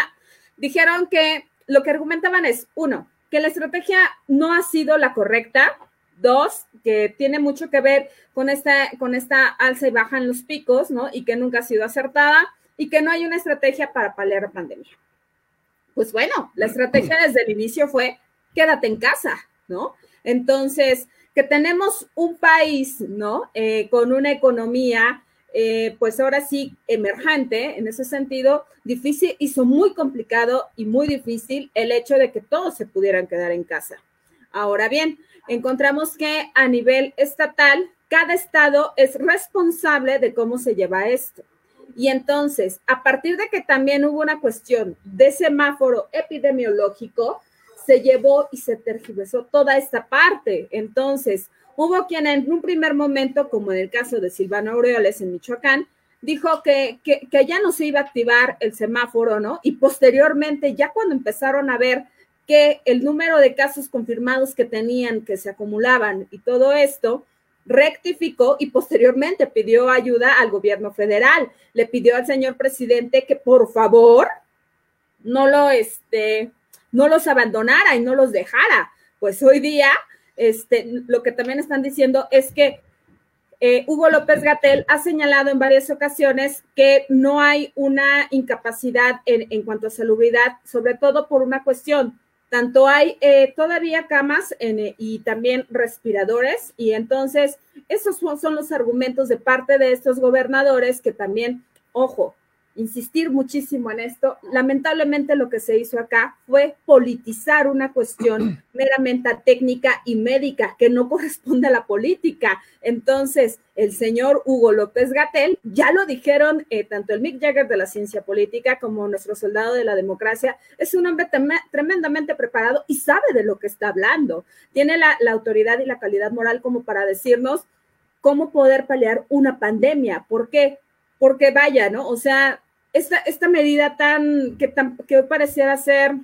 dijeron que lo que argumentaban es, uno, que la estrategia no ha sido la correcta, dos, que tiene mucho que ver con esta, con esta alza y baja en los picos, ¿no? Y que nunca ha sido acertada y que no hay una estrategia para paliar la pandemia. Pues bueno, la estrategia desde el inicio fue quédate en casa, ¿no? Entonces, que tenemos un país, ¿no? Eh, con una economía, eh, pues ahora sí, emergente, en ese sentido, difícil, hizo muy complicado y muy difícil el hecho de que todos se pudieran quedar en casa. Ahora bien, encontramos que a nivel estatal, cada estado es responsable de cómo se lleva esto. Y entonces, a partir de que también hubo una cuestión de semáforo epidemiológico, se llevó y se tergiversó toda esta parte. Entonces, hubo quien en un primer momento, como en el caso de Silvano Aureoles en Michoacán, dijo que, que, ya no se iba a activar el semáforo, ¿no? Y posteriormente, ya cuando empezaron a ver que el número de casos confirmados que tenían, que se acumulaban y todo esto, rectificó y posteriormente pidió ayuda al gobierno federal. Le pidió al señor presidente que por favor no lo, este, no los abandonara y no los dejara. Pues hoy día, este, lo que también están diciendo es que eh, Hugo López Gatel ha señalado en varias ocasiones que no hay una incapacidad en, cuanto a salubridad, sobre todo por una cuestión. Tanto hay eh, todavía camas eh, y también respiradores, y entonces esos son los argumentos de parte de estos gobernadores que también, ojo, insistir muchísimo en esto. Lamentablemente lo que se hizo acá fue politizar una cuestión meramente técnica y médica que no corresponde a la política. Entonces, el señor Hugo López Gatel, ya lo dijeron eh, tanto el Mick Jagger de la ciencia política como nuestro soldado de la democracia, es un hombre tremendamente preparado y sabe de lo que está hablando. Tiene la, la autoridad y la calidad moral como para decirnos cómo poder paliar una pandemia. ¿Por qué? Porque vaya, ¿no? O sea, esta, medida tan que, tan, que pareciera ser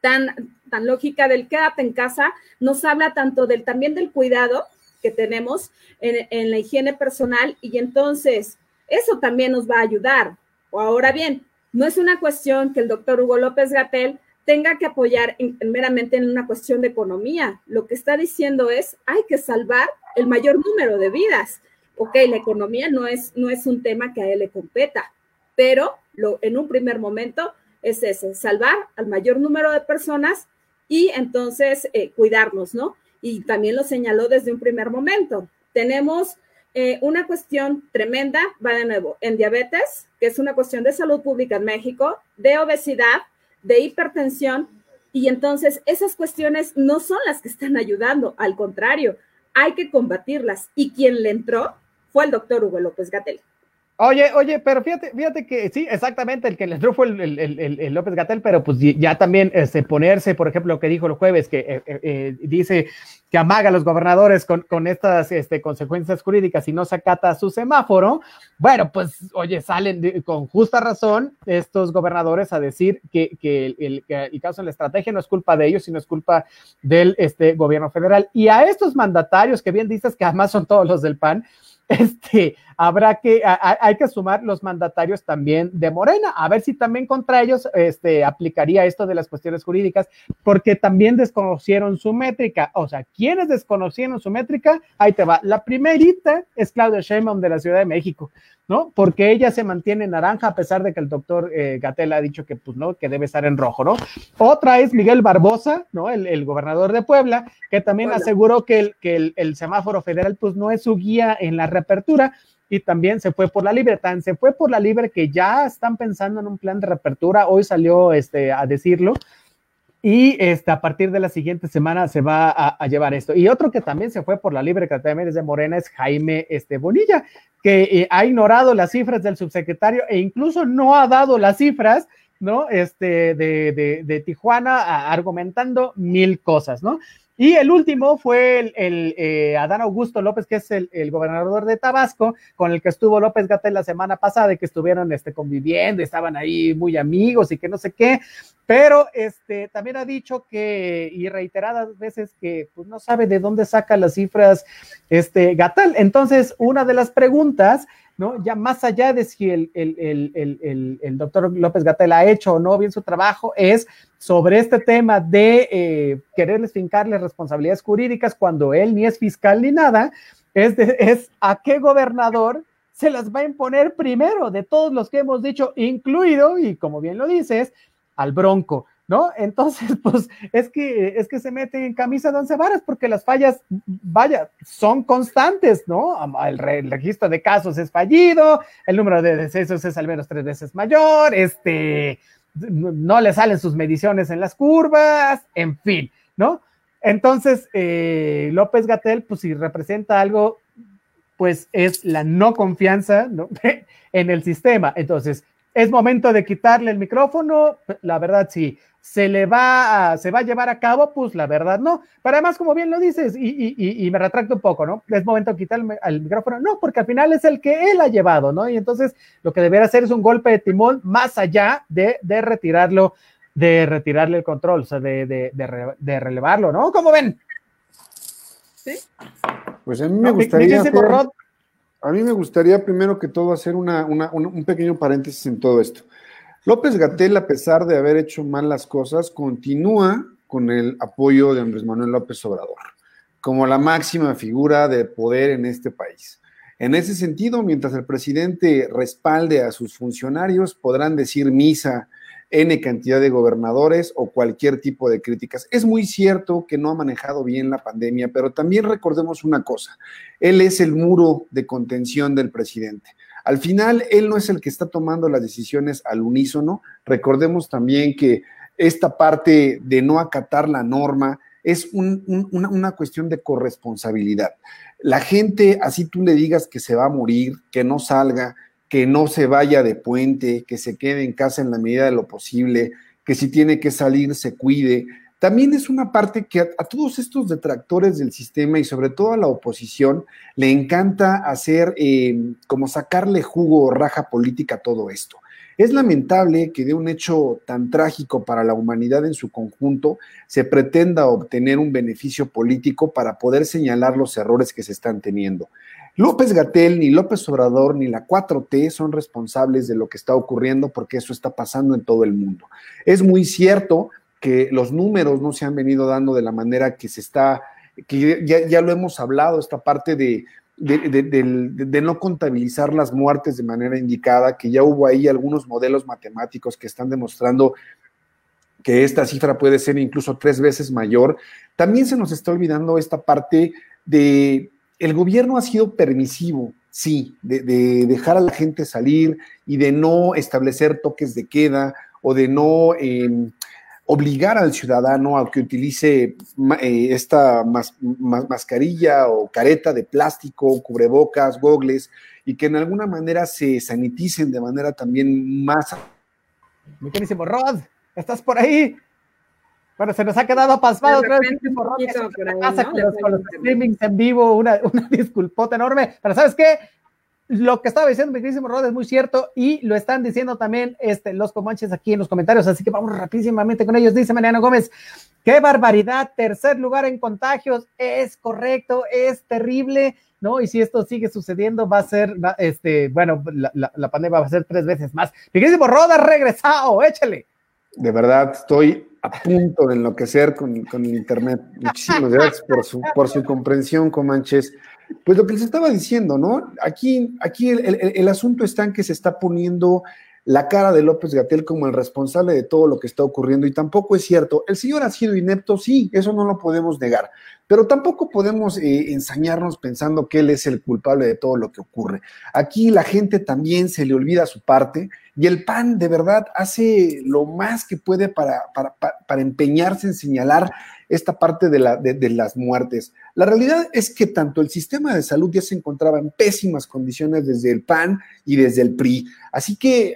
tan, tan lógica del quédate en casa, nos habla tanto del también del cuidado que tenemos en, en la higiene personal y entonces eso también nos va a ayudar. O ahora bien, no es una cuestión que el doctor Hugo López Gatel tenga que apoyar meramente en una cuestión de economía. Lo que está diciendo es, hay que salvar el mayor número de vidas ok, la economía no es, no es un tema que a él le competa, pero lo, en un primer momento es ese, salvar al mayor número de personas y entonces eh, cuidarnos, ¿no? Y también lo señaló desde un primer momento. Tenemos eh, una cuestión tremenda, va de nuevo, en diabetes, que es una cuestión de salud pública en México, de obesidad, de hipertensión, y entonces esas cuestiones no son las que están ayudando, al contrario, hay que combatirlas. Y quien le entró fue el doctor Hugo López Gatel. Oye, oye, pero fíjate, fíjate que sí, exactamente, el que le entró fue el, López Gatel, pero pues ya también este, ponerse, por ejemplo, lo que dijo el jueves, que eh, eh, eh, dice que amaga a los gobernadores con, estas este, consecuencias jurídicas y no se acata su semáforo, bueno, pues, oye, salen con justa razón estos gobernadores a decir que, el, caso de la estrategia no es culpa de ellos, sino es culpa del este, gobierno federal. Y a estos mandatarios que bien dices que además son todos los del PAN, este, habrá que, hay que sumar los mandatarios también de Morena, a ver si también contra ellos este, aplicaría esto de las cuestiones jurídicas, porque también desconocieron su métrica. O sea, ¿quiénes desconocieron su métrica? Ahí te va. La primerita es Claudia Sheinbaum de la Ciudad de México. ¿No? Porque ella se mantiene naranja a pesar de que el doctor eh, Gatel ha dicho que, pues, no, que debe estar en rojo, ¿no? Otra es Miguel Barbosa, ¿no? El, gobernador de Puebla, que también aseguró que, el, que el, semáforo federal, pues, no es su guía en la reapertura y también se fue por la libre, tan se fue por la libre que ya están pensando en un plan de reapertura, hoy salió este, a decirlo, y este, a partir de la siguiente semana se va a, llevar esto. Y otro que también se fue por la libre que también de Morena es Jaime este, Bonilla, que eh, ha ignorado las cifras del subsecretario e incluso no ha dado las cifras, ¿no? Este, de, de, de Tijuana, argumentando mil cosas, ¿no? Y el último fue el, eh, Adán Augusto López, que es el, gobernador de Tabasco, con el que estuvo López Gatel la semana pasada y que estuvieron este, conviviendo, estaban ahí muy amigos y que no sé qué, pero este, también ha dicho que, y reiteradas veces, que pues, no sabe de dónde saca las cifras este, Gatel. Entonces, una de las preguntas ¿no? Ya más allá de si el, el, doctor López Gatel ha hecho o no bien su trabajo, es sobre este tema de eh, quererles fincarles responsabilidades jurídicas cuando él ni es fiscal ni nada, es, es a qué gobernador se las va a imponer primero de todos los que hemos dicho, incluido, y como bien lo dices, al Bronco. ¿no? Entonces, pues es que, es que se mete en camisa de once varas porque las fallas, vaya, son constantes, ¿no? El, registro de casos es fallido, el número de decesos es al menos tres veces mayor, este, no le salen sus mediciones en las curvas, en fin, ¿no? Entonces, eh, López Gatel, pues si representa algo, pues es la no confianza en el sistema. Entonces, ¿es momento de quitarle el micrófono? La verdad, sí se le va a, se va a llevar a cabo, pues la verdad no. Pero además, como bien lo dices, y, me retracto un poco, ¿no? Es momento de quitarle el micrófono, no, porque al final es el que él ha llevado, ¿no? Y entonces lo que debería hacer es un golpe de timón más allá de, retirarlo, de retirarle el control, o sea, de, relevarlo, ¿no? ¿Cómo ven? Sí. Pues a mí me gustaría. A mí me gustaría primero que todo hacer un pequeño paréntesis en todo esto. López Gatel, a pesar de haber hecho mal las cosas, continúa con el apoyo de Andrés Manuel López Obrador como la máxima figura de poder en este país. En ese sentido, mientras el presidente respalde a sus funcionarios, podrán decir misa N cantidad de gobernadores o cualquier tipo de críticas. Es muy cierto que no ha manejado bien la pandemia, pero también recordemos una cosa, él es el muro de contención del presidente. Al final, él no es el que está tomando las decisiones al unísono. Recordemos también que esta parte de no acatar la norma es una, una cuestión de corresponsabilidad. La gente, así tú le digas que se va a morir, que no salga, que no se vaya de puente, que se quede en casa en la medida de lo posible, que si tiene que salir se cuide. También es una parte que a, todos estos detractores del sistema y sobre todo a la oposición le encanta hacer eh, como sacarle jugo o raja política a todo esto. Es lamentable que de un hecho tan trágico para la humanidad en su conjunto se pretenda obtener un beneficio político para poder señalar los errores que se están teniendo. López Gatel, ni López Obrador, ni la 4T son responsables de lo que está ocurriendo porque eso está pasando en todo el mundo. Es muy cierto que los números no se han venido dando de la manera que se está, que ya, lo hemos hablado, esta parte de, de, no contabilizar las muertes de manera indicada, que ya hubo ahí algunos modelos matemáticos que están demostrando que esta cifra puede ser incluso tres veces mayor. También se nos está olvidando esta parte de el gobierno ha sido permisivo, sí, de, dejar a la gente salir y de no establecer toques de queda o de no em, obligar al ciudadano a que utilice eh, esta mascarilla o careta de plástico, cubrebocas, gogles, y que en alguna manera se saniticen de manera también más. Mi Rod, ¿estás por ahí? Bueno, se nos ha quedado pasmado otra vez. Pasa con, los, streamings en vivo, una, una disculpota enorme. Pero ¿sabes qué? Lo que estaba diciendo mi queridísimo Rod es muy cierto y lo están diciendo también este, los comanches aquí en los comentarios, así que vamos rapidísimamente con ellos. Dice Mariano Gómez, qué barbaridad, tercer lugar en contagios, es correcto, es terrible, ¿no? Y si esto sigue sucediendo, va a ser, este, bueno, la, la, pandemia va a ser tres veces más. Mi queridísimo Rod ha regresado, échale. De verdad, estoy a punto de enloquecer con, con el Internet. Muchísimas gracias por su, por su comprensión, Comanches. Pues lo que les estaba diciendo, ¿no? Aquí, aquí el, el, el asunto está en que se está poniendo la cara de López Gatel como el responsable de todo lo que está ocurriendo y tampoco es cierto. El señor ha sido inepto, sí, eso no lo podemos negar, pero tampoco podemos eh, ensañarnos pensando que él es el culpable de todo lo que ocurre. Aquí la gente también se le olvida su parte y el PAN de verdad hace lo más que puede para, para, empeñarse en señalar esta parte de, la, de, las muertes. La realidad es que tanto el sistema de salud ya se encontraba en pésimas condiciones desde el PAN y desde el PRI. Así que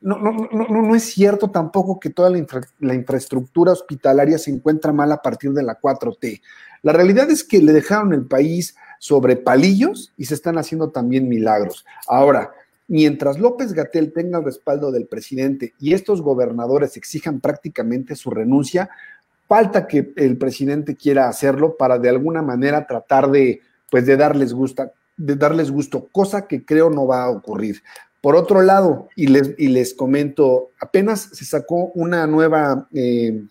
no, no, no, no, es cierto tampoco que toda la, infraestructura hospitalaria se encuentra mal a partir de la 4T. La realidad es que le dejaron el país sobre palillos y se están haciendo también milagros. Ahora, mientras López Gatel tenga el respaldo del presidente y estos gobernadores exijan prácticamente su renuncia, falta que el presidente quiera hacerlo para de alguna manera tratar de, pues, de darles gusto, de darles gusto, cosa que creo no va a ocurrir. Por otro lado, y les, comento, apenas se sacó una nueva, eh,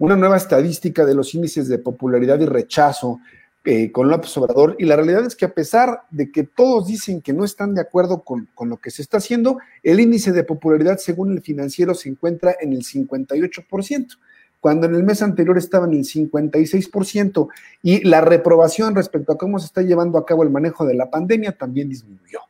una nueva estadística de los índices de popularidad y rechazo eh, con López Obrador, y la realidad es que a pesar de que todos dicen que no están de acuerdo con, con lo que se está haciendo, el índice de popularidad según el financiero se encuentra en el 58% cuando en el mes anterior estaba en el 56% y la reprobación respecto a cómo se está llevando a cabo el manejo de la pandemia también disminuyó.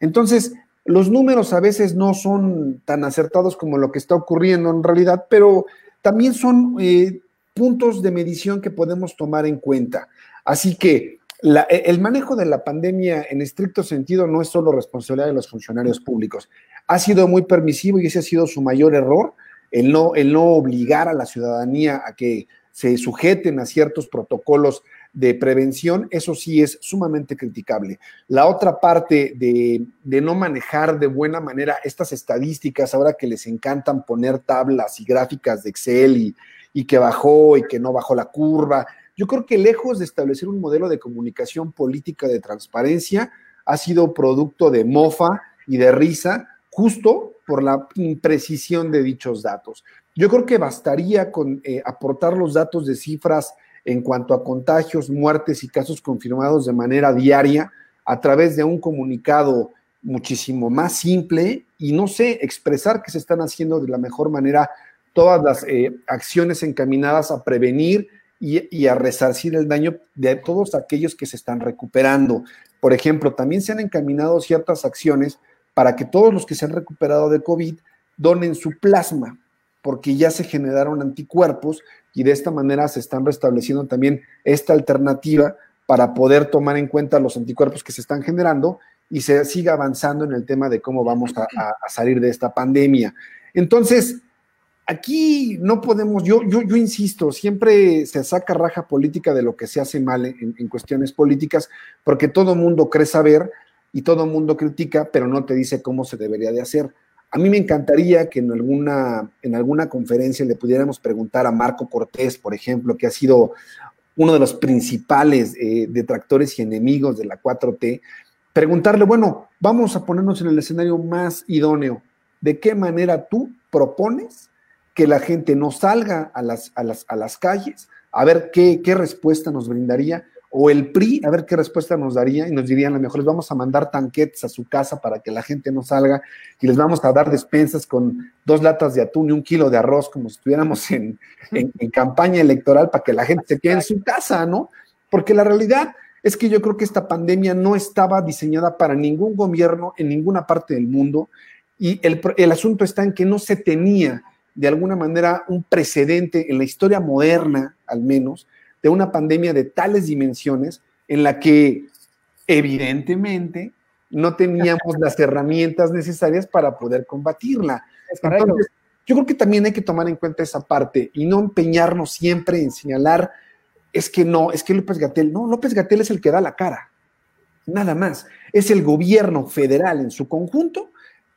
Entonces, los números a veces no son tan acertados como lo que está ocurriendo en realidad, pero también son eh, puntos de medición que podemos tomar en cuenta. Así que e, el manejo de la pandemia en estricto sentido no es solo responsabilidad de los funcionarios públicos. Ha sido muy permisivo y ese ha sido su mayor error, el no, el no obligar a la ciudadanía a que se sujeten a ciertos protocolos de prevención, eso sí es sumamente criticable. La otra parte de, no manejar de buena manera estas estadísticas, ahora que les encantan poner tablas y gráficas de Excel y, y que bajó y que no bajó la curva, yo creo que lejos de establecer un modelo de comunicación política de transparencia, ha sido producto de mofa y de risa, justo por la imprecisión de dichos datos. Yo creo que bastaría con eh, aportar los datos de cifras en cuanto a contagios, muertes y casos confirmados de manera diaria a través de un comunicado muchísimo más simple y no sé, expresar que se están haciendo de la mejor manera todas las eh, acciones encaminadas a prevenir y, a resarcir el daño de todos aquellos que se están recuperando. Por ejemplo, también se han encaminado ciertas acciones para que todos los que se han recuperado de COVID donen su plasma, porque ya se generaron anticuerpos y de esta manera se están restableciendo también esta alternativa para poder tomar en cuenta los anticuerpos que se están generando y se siga avanzando en el tema de cómo vamos a, salir de esta pandemia. Entonces, aquí no podemos, yo, yo, yo insisto, siempre se saca raja política de lo que se hace mal en, cuestiones políticas, porque todo mundo cree saber y todo mundo critica, pero no te dice cómo se debería de hacer. A mí me encantaría que en alguna, en alguna conferencia le pudiéramos preguntar a Marco Cortés, por ejemplo, que ha sido uno de los principales eh, detractores y enemigos de la 4T, preguntarle, bueno, vamos a ponernos en el escenario más idóneo. ¿De qué manera tú propones que la gente no salga a las, a las, a las calles? A ver qué, qué respuesta nos brindaría. O el PRI, a ver qué respuesta nos daría y nos dirían, a lo mejor les vamos a mandar tanquetes a su casa para que la gente no salga y les vamos a dar despensas con dos latas de atún y un kilo de arroz, como si estuviéramos en, en, en campaña electoral para que la gente se quede en su casa, ¿no? Porque la realidad es que yo creo que esta pandemia no estaba diseñada para ningún gobierno en ninguna parte del mundo y el, asunto está en que no se tenía de alguna manera un precedente en la historia moderna, al menos, de una pandemia de tales dimensiones en la que evidentemente no teníamos las herramientas necesarias para poder combatirla. Entonces, yo creo que también hay que tomar en cuenta esa parte y no empeñarnos siempre en señalar es que no, es que López Gatel, no, López Gatel es el que da la cara, nada más. Es el gobierno federal en su conjunto,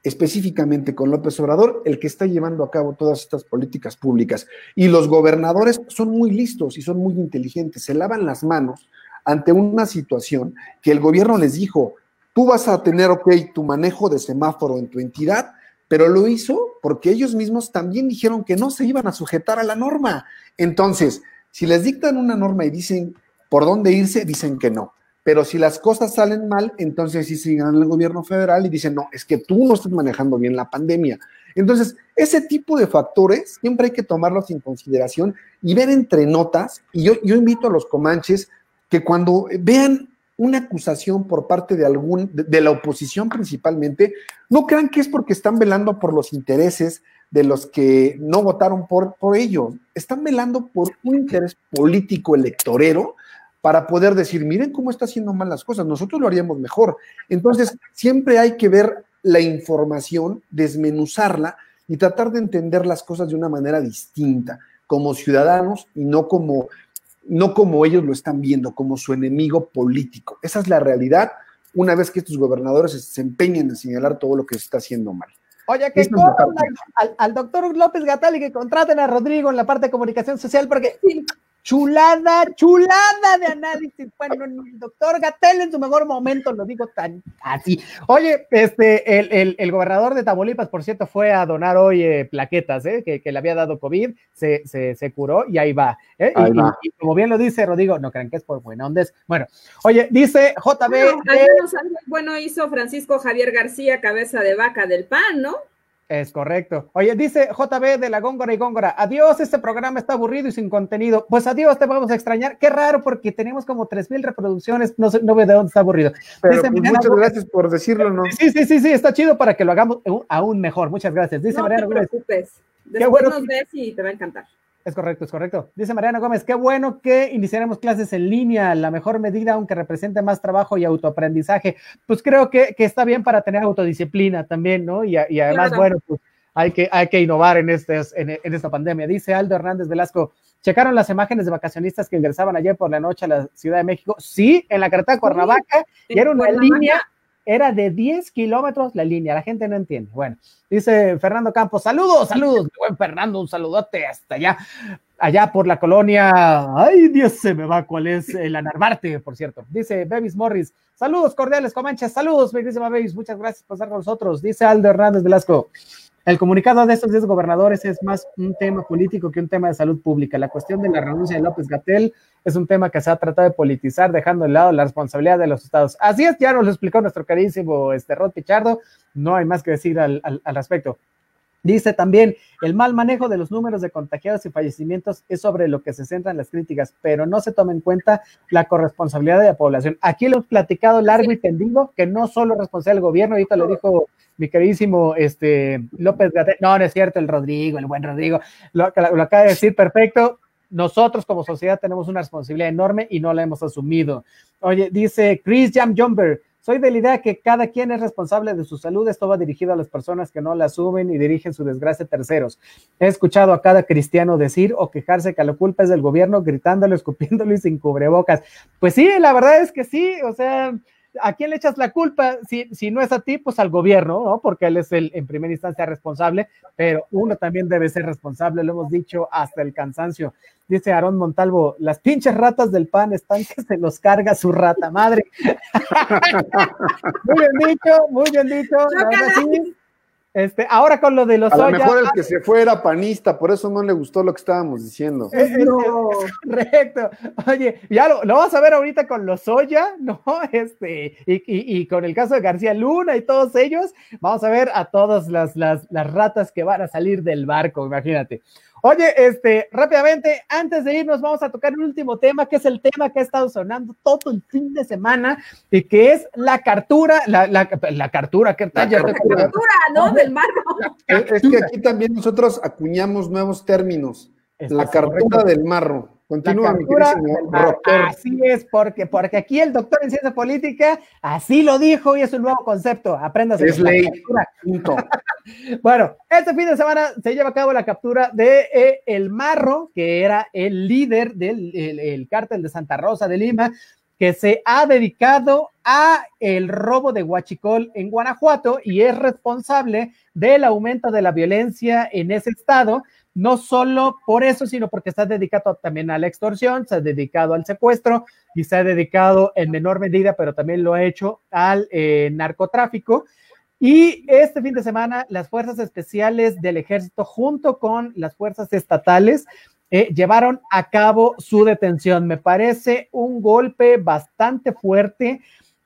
específicamente con López Obrador, el que está llevando a cabo todas estas políticas públicas. Y los gobernadores son muy listos y son muy inteligentes, se lavan las manos ante una situación que el gobierno les dijo, tú vas a tener, ok, tu manejo de semáforo en tu entidad, pero lo hizo porque ellos mismos también dijeron que no se iban a sujetar a la norma. Entonces, si les dictan una norma y dicen por dónde irse, dicen que no. Pero si las cosas salen mal, entonces sí siguen al gobierno federal y dicen, no, es que tú no estás manejando bien la pandemia. Entonces, ese tipo de factores siempre hay que tomarlos en consideración y ver entre notas. Y yo, invito a los comanches que cuando vean una acusación por parte de algún, de, la oposición principalmente, no crean que es porque están velando por los intereses de los que no votaron por, por ello. Están velando por un interés político electorero para poder decir, miren cómo está haciendo mal las cosas, nosotros lo haríamos mejor. Entonces, siempre hay que ver la información, desmenuzarla y tratar de entender las cosas de una manera distinta, como ciudadanos y no como, no como ellos lo están viendo, como su enemigo político. Esa es la realidad una vez que estos gobernadores se empeñen en señalar todo lo que se está haciendo mal. Oye, que al, al, doctor López Gatal y que contraten a Rodrigo en la parte de comunicación social, porque chulada, chulada de análisis. Bueno, el doctor Gatel en su mejor momento lo digo tan así. Oye, este, el, el, gobernador de Tamaulipas, por cierto, fue a donar hoy eh, plaquetas, eh, que, que, le había dado COVID, se, se, se curó y ahí va. Eh, y, como bien lo dice Rodrigo, no crean que es por buena onda. Bueno, oye, dice JB. Bueno, bueno hizo Francisco Javier García, cabeza de vaca del PAN, ¿no? Es correcto. Oye, dice JB de la Góngora y Góngora, adiós, este programa está aburrido y sin contenido. Pues adiós, te vamos a extrañar. Qué raro porque tenemos como tres mil reproducciones, no sé, no veo de dónde está aburrido. Pero pues, muchas gracias por decirlo, ¿no? Sí, sí, sí, sí, está chido para que lo hagamos aún mejor. Muchas gracias. Dice no Mariano te preocupes. Después bueno nos ves y te va a encantar. Es correcto, es correcto. Dice Mariana Gómez, qué bueno que iniciaremos clases en línea, la mejor medida, aunque represente más trabajo y autoaprendizaje. Pues creo que, que está bien para tener autodisciplina también, ¿no? Y, y además, bueno, pues hay que, hay que innovar en, este, en, en, esta pandemia. Dice Aldo Hernández Velasco, ¿checaron las imágenes de vacacionistas que ingresaban ayer por la noche a la Ciudad de México? Sí, en la carretera Cuernavaca, y era una línea era de 10 kilómetros la línea, la gente no entiende. Bueno, dice Fernando Campos, saludos, saludos, buen Fernando, un saludote hasta allá, allá por la colonia, ay Dios se me va, ¿cuál es? La Narvarte, por cierto. Dice Bevis Morris, saludos cordiales, Comanches, saludos, bellísima Bevis, muchas gracias por estar con nosotros. Dice Aldo Hernández Velasco, El comunicado de estos 10 gobernadores es más un tema político que un tema de salud pública. La cuestión de la renuncia de López Gatel es un tema que se ha tratado de politizar, dejando de lado la responsabilidad de los estados. Así es, ya nos lo explicó nuestro carísimo este, Rod Pichardo, no hay más que decir al, al, al respecto. Dice también, el mal manejo de los números de contagiados y fallecimientos es sobre lo que se centran las críticas, pero no se toma en cuenta la corresponsabilidad de la población. Aquí lo hemos platicado largo y tendido, que no solo es responsable del gobierno, ahorita lo dijo mi queridísimo este, López Gatel, no, no es cierto, el Rodrigo, el buen Rodrigo, lo, lo acaba de decir perfecto, nosotros como sociedad tenemos una responsabilidad enorme y no la hemos asumido. Oye, dice Chris Jam Jumper, soy de la idea que cada quien es responsable de su salud. Esto va dirigido a las personas que no la asumen y dirigen su desgracia a terceros. He escuchado a cada cristiano decir o quejarse que la culpa es del gobierno, gritándolo, escupiéndolo y sin cubrebocas. Pues sí, la verdad es que sí. O sea, ¿a quién le echas la culpa? Si, si no es a ti, pues al gobierno, ¿no? Porque él es el en primera instancia responsable, pero uno también debe ser responsable, lo hemos dicho hasta el cansancio. Dice Aarón Montalvo, las pinches ratas del pan están que se los carga su rata madre. muy bien dicho, muy bien dicho. Este, ahora con lo de los A lo mejor el que se fue era panista, por eso no le gustó lo que estábamos diciendo. Es, es, no. es correcto. Oye, ya lo, lo, vas a ver ahorita con los Soya, ¿no? Este, y, y, y, con el caso de García Luna y todos ellos, vamos a ver a todas las, las, las ratas que van a salir del barco, imagínate. Oye, este, rápidamente, antes de irnos, vamos a tocar el último tema, que es el tema que ha estado sonando todo el fin de semana, y que es la cartura, la, la, la cartura, ¿qué tal? La cartura, ¿no? Del marro. Es, es, que aquí también nosotros acuñamos nuevos términos. Está la cartura correcto. del marro. Continúa, mi Así es, porque, porque aquí el doctor en ciencia política así lo dijo y es un nuevo concepto. Apréndase. Es ley. Punto. Bueno, este fin de semana se lleva a cabo la captura de eh, El Marro, que era el líder del el, el cártel de Santa Rosa de Lima, que se ha dedicado a el robo de Huachicol en Guanajuato y es responsable del aumento de la violencia en ese estado no solo por eso, sino porque está dedicado también a la extorsión, se ha dedicado al secuestro y se ha dedicado en menor medida, pero también lo ha hecho al eh, narcotráfico. Y este fin de semana, las fuerzas especiales del ejército, junto con las fuerzas estatales, eh, llevaron a cabo su detención. Me parece un golpe bastante fuerte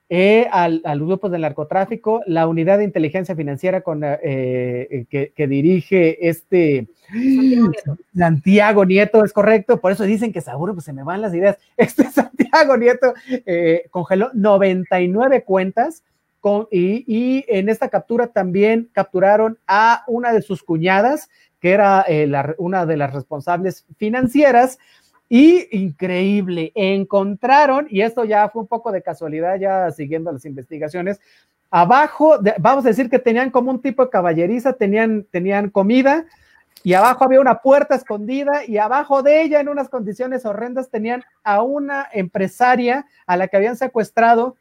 eh, al, al grupo del narcotráfico, la unidad de inteligencia financiera con, eh, que, que, dirige este Santiago Nieto. Santiago Nieto, es correcto, por eso dicen que seguro pues se me van las ideas. Este Santiago Nieto eh, congeló 99 cuentas con, y, en esta captura también capturaron a una de sus cuñadas, que era eh, una de las responsables financieras. Y increíble, encontraron, y esto ya fue un poco de casualidad, ya siguiendo las investigaciones, abajo, de, vamos a decir que tenían como un tipo de caballeriza, tenían, tenían comida, y abajo había una puerta escondida, y abajo de ella, en unas condiciones horrendas, tenían a una empresaria a la que habían secuestrado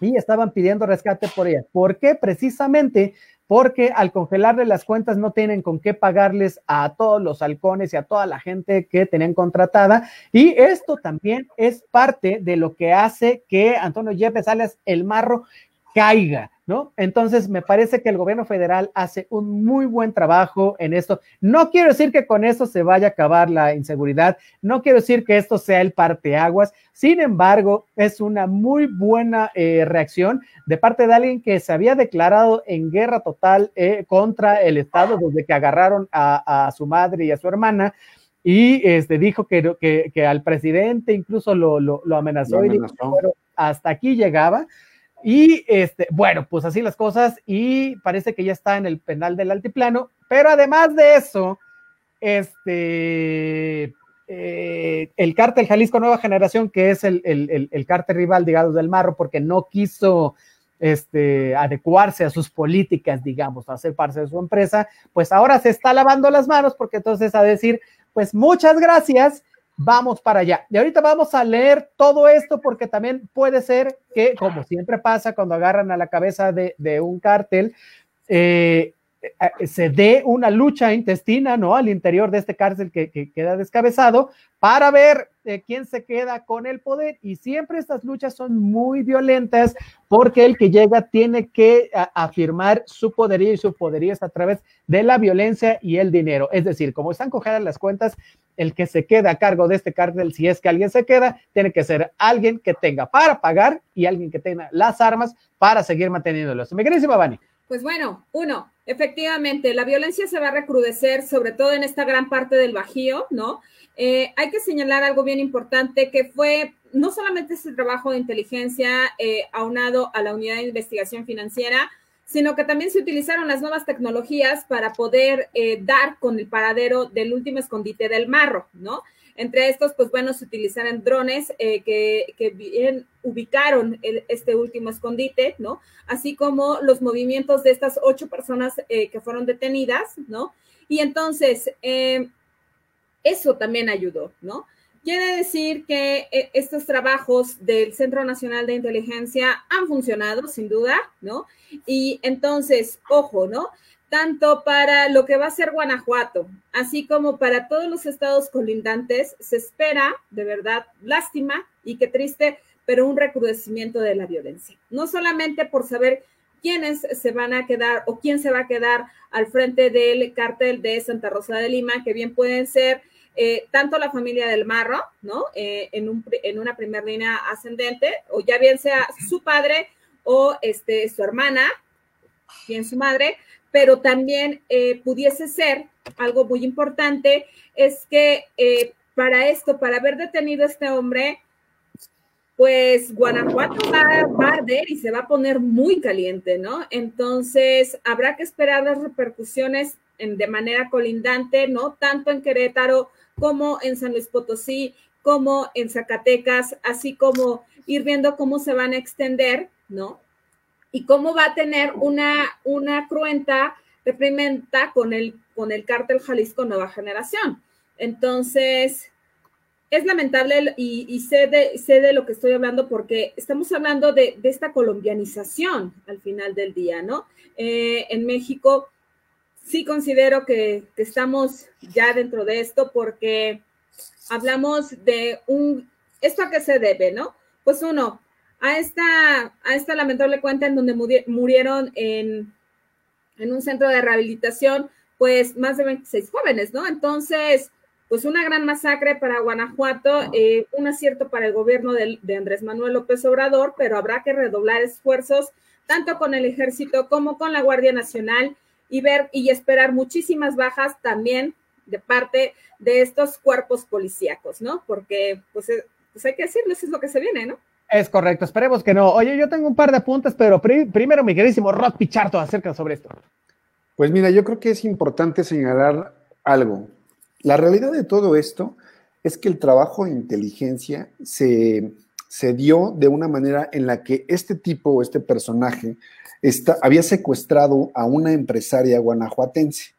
y estaban pidiendo rescate por ella. ¿Por qué? Precisamente porque al congelarle las cuentas no tienen con qué pagarles a todos los halcones y a toda la gente que tenían contratada. Y esto también es parte de lo que hace que Antonio Yepes Alias El Marro caiga, ¿no? Entonces, me parece que el gobierno federal hace un muy buen trabajo en esto. No quiero decir que con esto se vaya a acabar la inseguridad, no quiero decir que esto sea el parteaguas, sin embargo, es una muy buena eh, reacción de parte de alguien que se había declarado en guerra total eh, contra el Estado desde que agarraron a, a, su madre y a su hermana. Y este, dijo que, que, que al presidente incluso lo, lo, lo amenazó, lo amenazó. y dijo, bueno, hasta aquí llegaba. Y este, bueno, pues así las cosas y parece que ya está en el penal del altiplano, pero además de eso, este, eh, el cártel Jalisco Nueva Generación, que es el, el, el, el cártel rival, digamos, del Marro, porque no quiso este, adecuarse a sus políticas, digamos, a ser parte de su empresa, pues ahora se está lavando las manos porque entonces a decir, pues muchas gracias, vamos para allá. Y ahorita vamos a leer todo esto porque también puede ser que, como siempre pasa cuando agarran a la cabeza de, de un cártel, eh, eh, se dé una lucha intestina, ¿no? Al interior de este cárcel que, queda descabezado para ver eh, quién se queda con el poder. Y siempre estas luchas son muy violentas porque el que llega tiene que afirmar su poderío y su poderío es a través de la violencia y el dinero. Es decir, como están cogidas las cuentas, el que se queda a cargo de este cárcel, si es que alguien se queda, tiene que ser alguien que tenga para pagar y alguien que tenga las armas para seguir manteniéndolos. Mi queridísima Vani. Pues bueno, uno, efectivamente, la violencia se va a recrudecer, sobre todo en esta gran parte del Bajío, ¿no? Eh, hay que señalar algo bien importante que fue no solamente ese trabajo de inteligencia eh, aunado a la unidad de investigación financiera, sino que también se utilizaron las nuevas tecnologías para poder eh, dar con el paradero del último escondite del marro, ¿no? Entre estos, pues bueno, se utilizaron drones eh, que, bien ubicaron este último escondite, ¿no? Así como los movimientos de estas ocho personas eh, que fueron detenidas, ¿no? Y entonces, eso también ayudó, ¿no? Quiere decir que estos trabajos del Centro Nacional de Inteligencia han funcionado, sin duda, ¿no? Y entonces, ojo, ¿no? tanto para lo que va a ser Guanajuato, así como para todos los estados colindantes, se espera, de verdad, lástima y qué triste, pero un recrudecimiento de la violencia. No solamente por saber quiénes se van a quedar o quién se va a quedar al frente del cártel de Santa Rosa de Lima, que bien pueden ser eh, tanto la familia del Marro, ¿no? Eh, en, un, en una primera línea ascendente, o ya bien sea su padre o este, su hermana, bien su madre, pero también eh, pudiese ser algo muy importante, es que para esto, para haber detenido a este hombre, pues Guanajuato va, a arder y se va a poner muy caliente, ¿no? Entonces, habrá que esperar las repercusiones de manera colindante, ¿no? Tanto en Querétaro como en San Luis Potosí, como en Zacatecas, así como ir viendo cómo se van a extender, ¿no? y cómo va a tener una, una cruenta reprimenda con el, con el cártel Jalisco Nueva Generación. Entonces, es lamentable y, sé, de, sé, de, lo que estoy hablando porque estamos hablando de, esta colombianización al final del día, ¿no? Eh, en México sí considero que, que, estamos ya dentro de esto porque hablamos de un, ¿esto a qué se debe, no? Pues uno, a esta, a esta lamentable cuenta en donde murieron en, en un centro de rehabilitación, pues más de 26 jóvenes, ¿no? Entonces, pues una gran masacre para Guanajuato, eh, un acierto para el gobierno de, de, Andrés Manuel López Obrador, pero habrá que redoblar esfuerzos tanto con el ejército como con la Guardia Nacional y ver y esperar muchísimas bajas también de parte de estos cuerpos policíacos, ¿no? Porque, pues, eh, pues hay que decirlo, eso es lo que se viene, ¿no? Es correcto, esperemos que no. Oye, yo tengo un par de apuntes, pero primero mi queridísimo Rod Picharto acerca sobre esto. Pues mira, yo creo que es importante señalar algo. La realidad de todo esto es que el trabajo de inteligencia se, se dio de una manera en la que este tipo, este personaje, había secuestrado a una empresaria guanajuatense.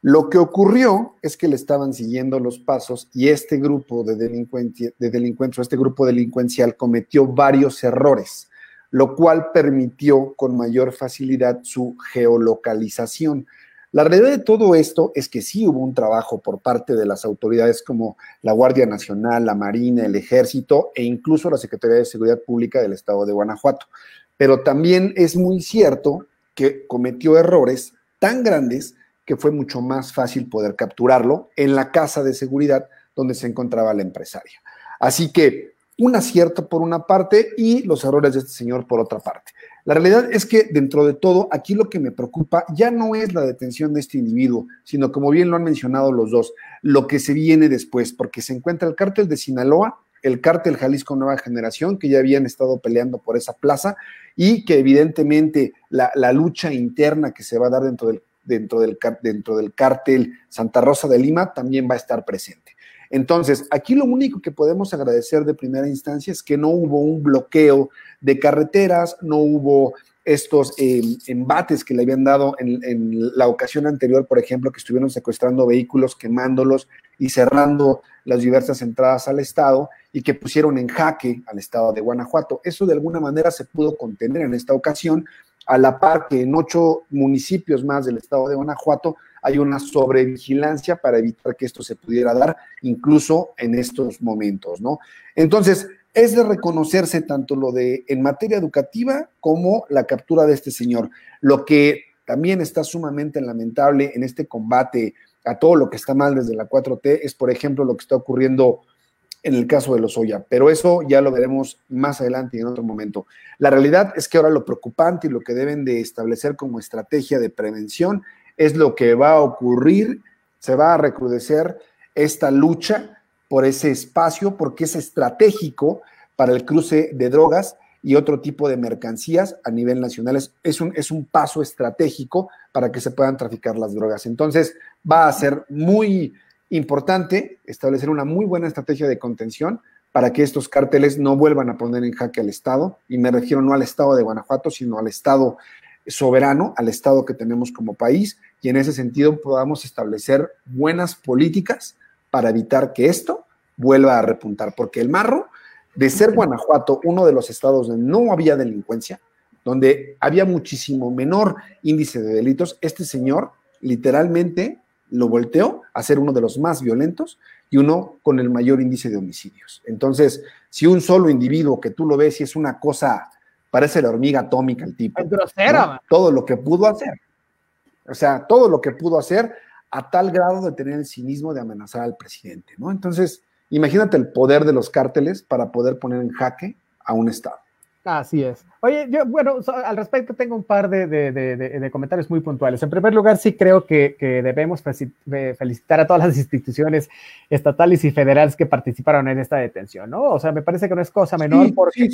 Lo que ocurrió es que le estaban siguiendo los pasos y este grupo de, delincuencia, de delincuentes, este grupo delincuencial cometió varios errores, lo cual permitió con mayor facilidad su geolocalización. La realidad de todo esto es que sí hubo un trabajo por parte de las autoridades como la Guardia Nacional, la Marina, el Ejército e incluso la Secretaría de Seguridad Pública del Estado de Guanajuato. Pero también es muy cierto que cometió errores tan grandes que fue mucho más fácil poder capturarlo en la casa de seguridad donde se encontraba la empresaria. Así que un acierto por una parte y los errores de este señor por otra parte. La realidad es que dentro de todo, aquí lo que me preocupa ya no es la detención de este individuo, sino como bien lo han mencionado los dos, lo que se viene después, porque se encuentra el cártel de Sinaloa, el cártel Jalisco Nueva Generación, que ya habían estado peleando por esa plaza y que evidentemente la, lucha interna que se va a dar dentro del dentro del, dentro del cártel Santa Rosa de Lima también va a estar presente. Entonces, aquí lo único que podemos agradecer de primera instancia es que no hubo un bloqueo de carreteras, no hubo estos eh, embates que le habían dado en, la ocasión anterior, por ejemplo, que estuvieron secuestrando vehículos, quemándolos y cerrando las diversas entradas al Estado y que pusieron en jaque al Estado de Guanajuato. Eso de alguna manera se pudo contener en esta ocasión a la par que en ocho municipios más del estado de Guanajuato hay una sobrevigilancia para evitar que esto se pudiera dar incluso en estos momentos, ¿no? Entonces, es de reconocerse tanto lo de en materia educativa como la captura de este señor. Lo que también está sumamente lamentable en este combate a todo lo que está mal desde la 4T es, por ejemplo, lo que está ocurriendo en el caso de los Oya, pero eso ya lo veremos más adelante y en otro momento. La realidad es que ahora lo preocupante y lo que deben de establecer como estrategia de prevención es lo que va a ocurrir, se va a recrudecer esta lucha por ese espacio, porque es estratégico para el cruce de drogas y otro tipo de mercancías a nivel nacional. Es, un, es un paso estratégico para que se puedan traficar las drogas. Entonces, va a ser muy importante establecer una muy buena estrategia de contención para que estos cárteles no vuelvan a poner en jaque al Estado, y me refiero no al Estado de Guanajuato, sino al Estado soberano, al Estado que tenemos como país, y en ese sentido podamos establecer buenas políticas para evitar que esto vuelva a repuntar, porque el marro, de ser Guanajuato uno de los estados donde no había delincuencia, donde había muchísimo menor índice de delitos, este señor literalmente lo volteó a ser uno de los más violentos y uno con el mayor índice de homicidios. Entonces, si un solo individuo que tú lo ves y es una cosa, parece la hormiga atómica el tipo. Es grosera. Todo lo que pudo hacer. O sea, todo lo que pudo hacer a tal grado de tener el cinismo de amenazar al presidente, ¿no? Entonces, imagínate el poder de los cárteles para poder poner en jaque a un Estado. Así es. Oye, yo, bueno, al respecto tengo un par de, comentarios muy puntuales. En primer lugar, sí creo que, debemos felicitar a todas las instituciones estatales y federales que participaron en esta detención, ¿no? O sea, me parece que no es cosa menor porque,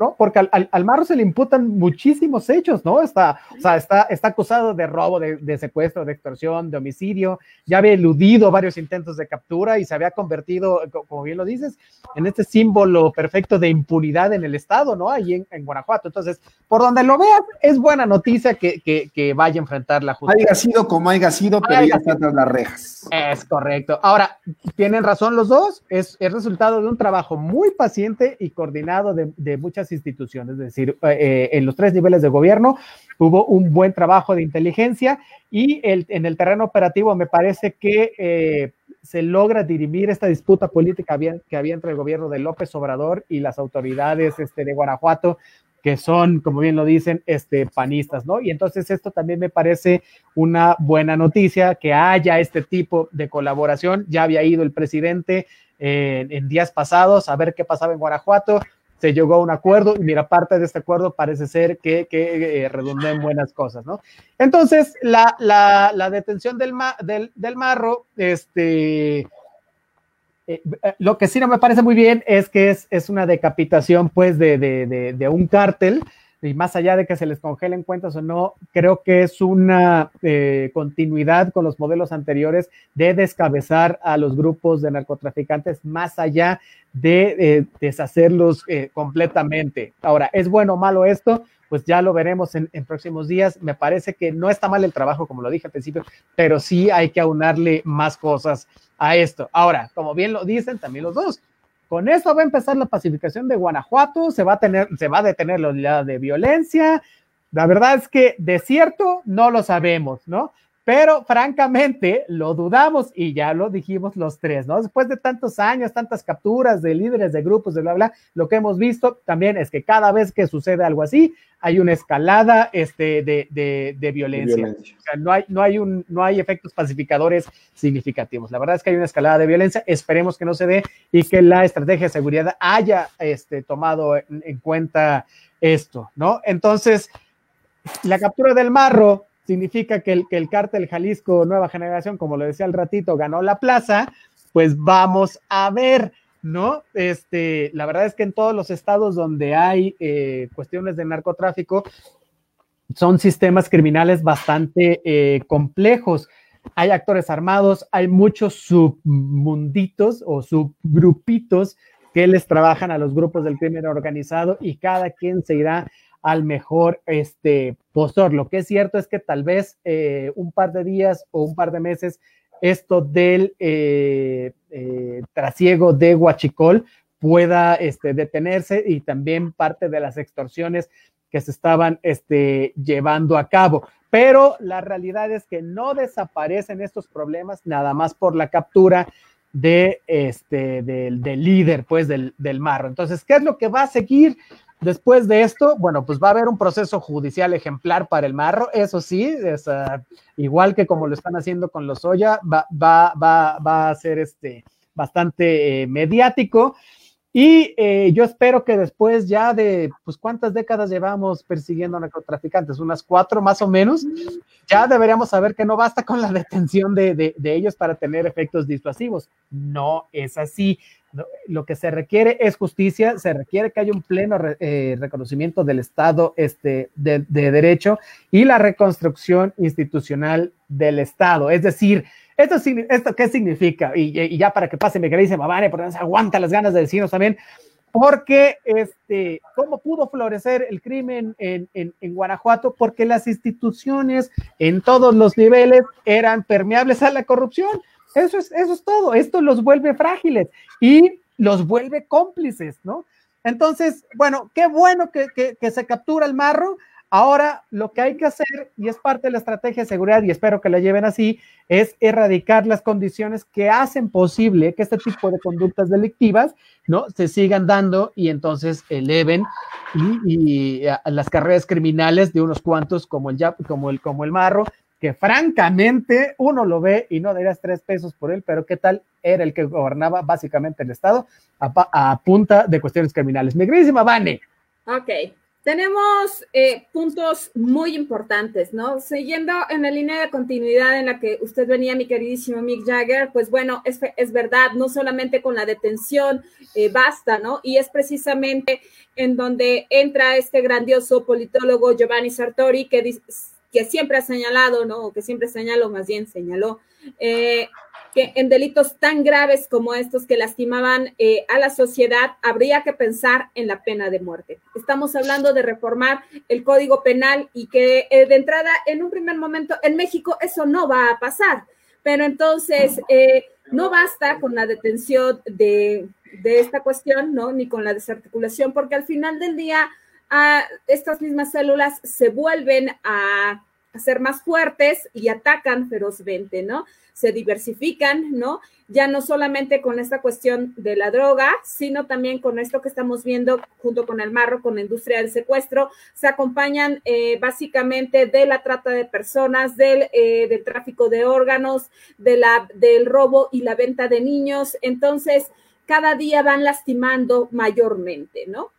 ¿no? Porque al, Marro se le imputan muchísimos hechos, ¿no? Está, o sea, está, está acusado de robo, de, secuestro, de extorsión, de homicidio, ya había eludido varios intentos de captura y se había convertido, como bien lo dices, en este símbolo perfecto de impunidad en el Estado, ¿no? Ahí en, en Guanajuato entonces, por donde lo veas, es buena noticia que, vaya a enfrentar la justicia. Haya sido como haya sido, pero ya está tras las rejas. Es correcto. Ahora, tienen razón los dos, es el resultado de un trabajo muy paciente y coordinado de, muchas instituciones, es decir, eh, eh, en los tres niveles de gobierno hubo un buen trabajo de inteligencia y el, en el terreno operativo me parece que... Eh, se logra dirimir esta disputa política que había entre el gobierno de López Obrador y las autoridades este, de Guanajuato que son, como bien lo dicen, este, panistas, ¿no? Y entonces esto también me parece una buena noticia, que haya este tipo de colaboración. Ya había ido el presidente en días pasados a ver qué pasaba en Guanajuato, se llegó a un acuerdo y mira, parte de este acuerdo parece ser que, que eh, redundó en buenas cosas, ¿no? Entonces, la, la, detención del, del, del marro, este eh, eh, lo que sí no me parece muy bien es que es, es una decapitación, pues, de, de, de, un cártel, y más allá de que se les congelen cuentas o no, creo que es una eh, continuidad con los modelos anteriores de descabezar a los grupos de narcotraficantes más allá de deshacerlos completamente. Ahora, ¿es bueno o malo esto? Pues ya lo veremos en, en, próximos días. Me parece que no está mal el trabajo, como lo dije al principio, pero sí hay que aunarle más cosas a esto. Ahora, como bien lo dicen también los dos, con esto va a empezar la pacificación de Guanajuato, se va a tener, se va a detener la oleada de violencia. La verdad es que de cierto no lo sabemos, ¿no? Pero francamente lo dudamos y ya lo dijimos los tres, ¿no? Después de tantos años, tantas capturas de líderes de grupos, de bla, bla, lo que hemos visto también es que cada vez que sucede algo así, hay una escalada este, de, de, violencia. O sea, no hay, no, hay un, no hay efectos pacificadores significativos. La verdad es que hay una escalada de violencia, esperemos que no se dé y que la estrategia de seguridad haya este, tomado en, en cuenta esto, ¿no? Entonces, la captura del marro significa que el, que el cártel Jalisco Nueva Generación, como lo decía al ratito, ganó la plaza, pues vamos a ver, ¿no? Este, la verdad es que en todos los estados donde hay eh, cuestiones de narcotráfico, son sistemas criminales bastante eh, complejos. Hay actores armados, hay muchos submunditos o subgrupitos que les trabajan a los grupos del crimen organizado y cada quien se irá al mejor este, postor. Lo que es cierto es que tal vez eh, un par de días o un par de meses esto del eh, eh, trasiego de Huachicol pueda este, detenerse y también parte de las extorsiones que se estaban este, llevando a cabo. Pero la realidad es que no desaparecen estos problemas nada más por la captura de este, del, líder, pues, del, del marro. Entonces, ¿qué es lo que va a seguir? Después de esto, bueno, pues va a haber un proceso judicial ejemplar para el marro, eso sí, es, uh, igual que como lo están haciendo con los Oya, va, va, va, va a ser este, bastante eh, mediático. Y eh, yo espero que después ya de, pues, ¿cuántas décadas llevamos persiguiendo a narcotraficantes? Unas cuatro más o menos. Ya deberíamos saber que no basta con la detención de, de, ellos para tener efectos disuasivos. No es así. Lo que se requiere es justicia, se requiere que haya un pleno eh, reconocimiento del Estado este, de, de, derecho y la reconstrucción institucional del Estado. Es decir, ¿esto, qué significa? Y, ya para que pase mi querida Mavane, porque no se aguanta las ganas de decirnos también, porque este, ¿cómo pudo florecer el crimen en, en, en, Guanajuato? Porque las instituciones en todos los niveles eran permeables a la corrupción. Eso es, eso es todo. Esto los vuelve frágiles y los vuelve cómplices, ¿no? Entonces, bueno, qué bueno que, que, se captura el marro. Ahora lo que hay que hacer, y es parte de la estrategia de seguridad, y espero que la lleven así, es erradicar las condiciones que hacen posible que este tipo de conductas delictivas, ¿no? Se sigan dando y entonces eleven y, las carreras criminales de unos cuantos como el, como el, como el marro, que francamente uno lo ve y no darías tres pesos por él, pero qué tal era el que gobernaba básicamente el Estado a, a punta de cuestiones criminales. Mi queridísima Vane. Ok, tenemos eh, puntos muy importantes, ¿no? Siguiendo en la línea de continuidad en la que usted venía, mi queridísimo Mick Jagger, pues bueno, es, es verdad, no solamente con la detención eh, basta, ¿no? Y es precisamente en donde entra este grandioso politólogo Giovanni Sartori que que siempre ha señalado, ¿no? O que siempre señaló, más bien señaló, eh, que en delitos tan graves como estos que lastimaban eh, a la sociedad, habría que pensar en la pena de muerte. Estamos hablando de reformar el código penal y que eh, de entrada, en un primer momento, en México eso no va a pasar. Pero entonces, eh, no basta con la detención de, de, esta cuestión, ¿no? Ni con la desarticulación, porque al final del día, a estas mismas células se vuelven a, a, ser más fuertes y atacan ferozmente, ¿no? Se diversifican, ¿no? Ya no solamente con esta cuestión de la droga, sino también con esto que estamos viendo junto con el marro, con la industria del secuestro, se acompañan eh, básicamente de la trata de personas, del, eh, del tráfico de órganos, de la, del robo y la venta de niños. Entonces, cada día van lastimando mayormente, ¿no?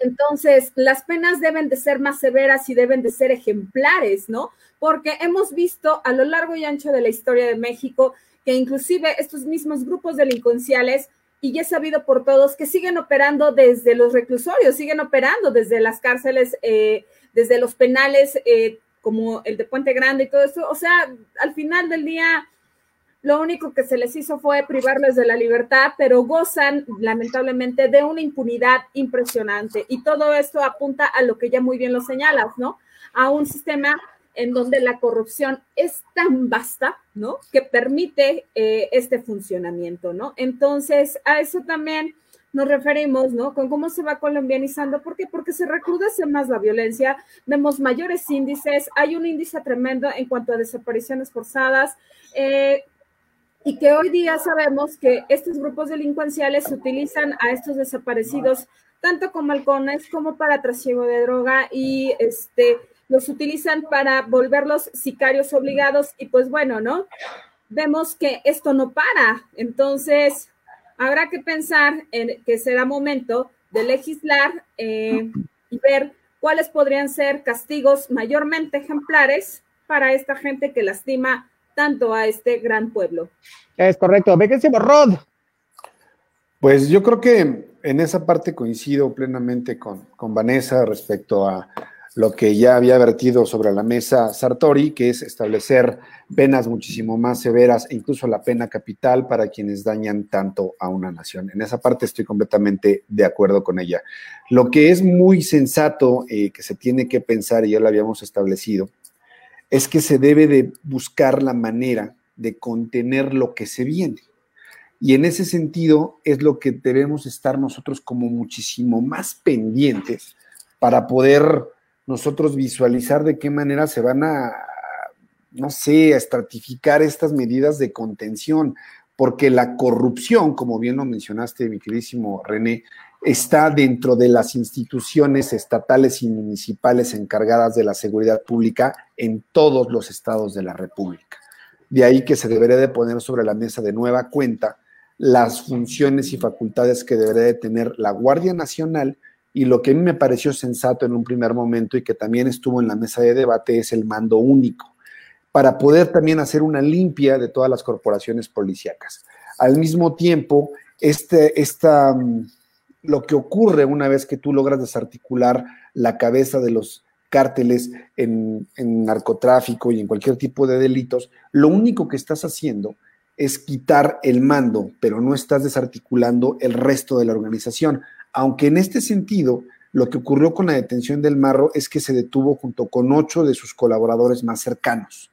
Entonces, las penas deben de ser más severas y deben de ser ejemplares, ¿no? Porque hemos visto a lo largo y ancho de la historia de México que inclusive estos mismos grupos delincuenciales, y ya sabido por todos, que siguen operando desde los reclusorios, siguen operando desde las cárceles, eh, desde los penales, eh, como el de Puente Grande y todo eso. O sea, al final del día lo único que se les hizo fue privarles de la libertad, pero gozan lamentablemente de una impunidad impresionante. Y todo esto apunta a lo que ya muy bien lo señalas, ¿no? A un sistema en donde la corrupción es tan vasta, ¿no? Que permite eh, este funcionamiento, ¿no? Entonces, a eso también nos referimos, ¿no? Con cómo se va colombianizando. ¿Por qué? Porque se recrudece más la violencia, vemos mayores índices, hay un índice tremendo en cuanto a desapariciones forzadas. Eh, y que hoy día sabemos que estos grupos delincuenciales utilizan a estos desaparecidos tanto como halcones como para trasiego de droga y este los utilizan para volverlos sicarios obligados y pues bueno, ¿no? Vemos que esto no para, entonces habrá que pensar en que será momento de legislar eh, y ver cuáles podrían ser castigos mayormente ejemplares para esta gente que lastima tanto a este gran pueblo. Es correcto. Vequísimo Rod. Pues yo creo que en esa parte coincido plenamente con, con Vanessa respecto a lo que ya había vertido sobre la mesa Sartori, que es establecer penas muchísimo más severas e incluso la pena capital para quienes dañan tanto a una nación. En esa parte estoy completamente de acuerdo con ella. Lo que es muy sensato eh, que se tiene que pensar, y ya lo habíamos establecido, es que se debe de buscar la manera de contener lo que se viene. Y en ese sentido es lo que debemos estar nosotros como muchísimo más pendientes para poder nosotros visualizar de qué manera se van a, no sé, a estratificar estas medidas de contención, porque la corrupción, como bien lo mencionaste, mi queridísimo René, está dentro de las instituciones estatales y municipales encargadas de la seguridad pública en todos los estados de la República. De ahí que se debería de poner sobre la mesa de nueva cuenta las funciones y facultades que debería de tener la Guardia Nacional y lo que a mí me pareció sensato en un primer momento y que también estuvo en la mesa de debate es el mando único, para poder también hacer una limpia de todas las corporaciones policíacas. Al mismo tiempo, este, esta, mm, lo que ocurre una vez que tú logras desarticular la cabeza de los cárteles en, en narcotráfico y en cualquier tipo de delitos, lo único que estás haciendo es quitar el mando, pero no estás desarticulando el resto de la organización. Aunque en este sentido, lo que ocurrió con la detención del Marro es que se detuvo junto con ocho de sus colaboradores más cercanos.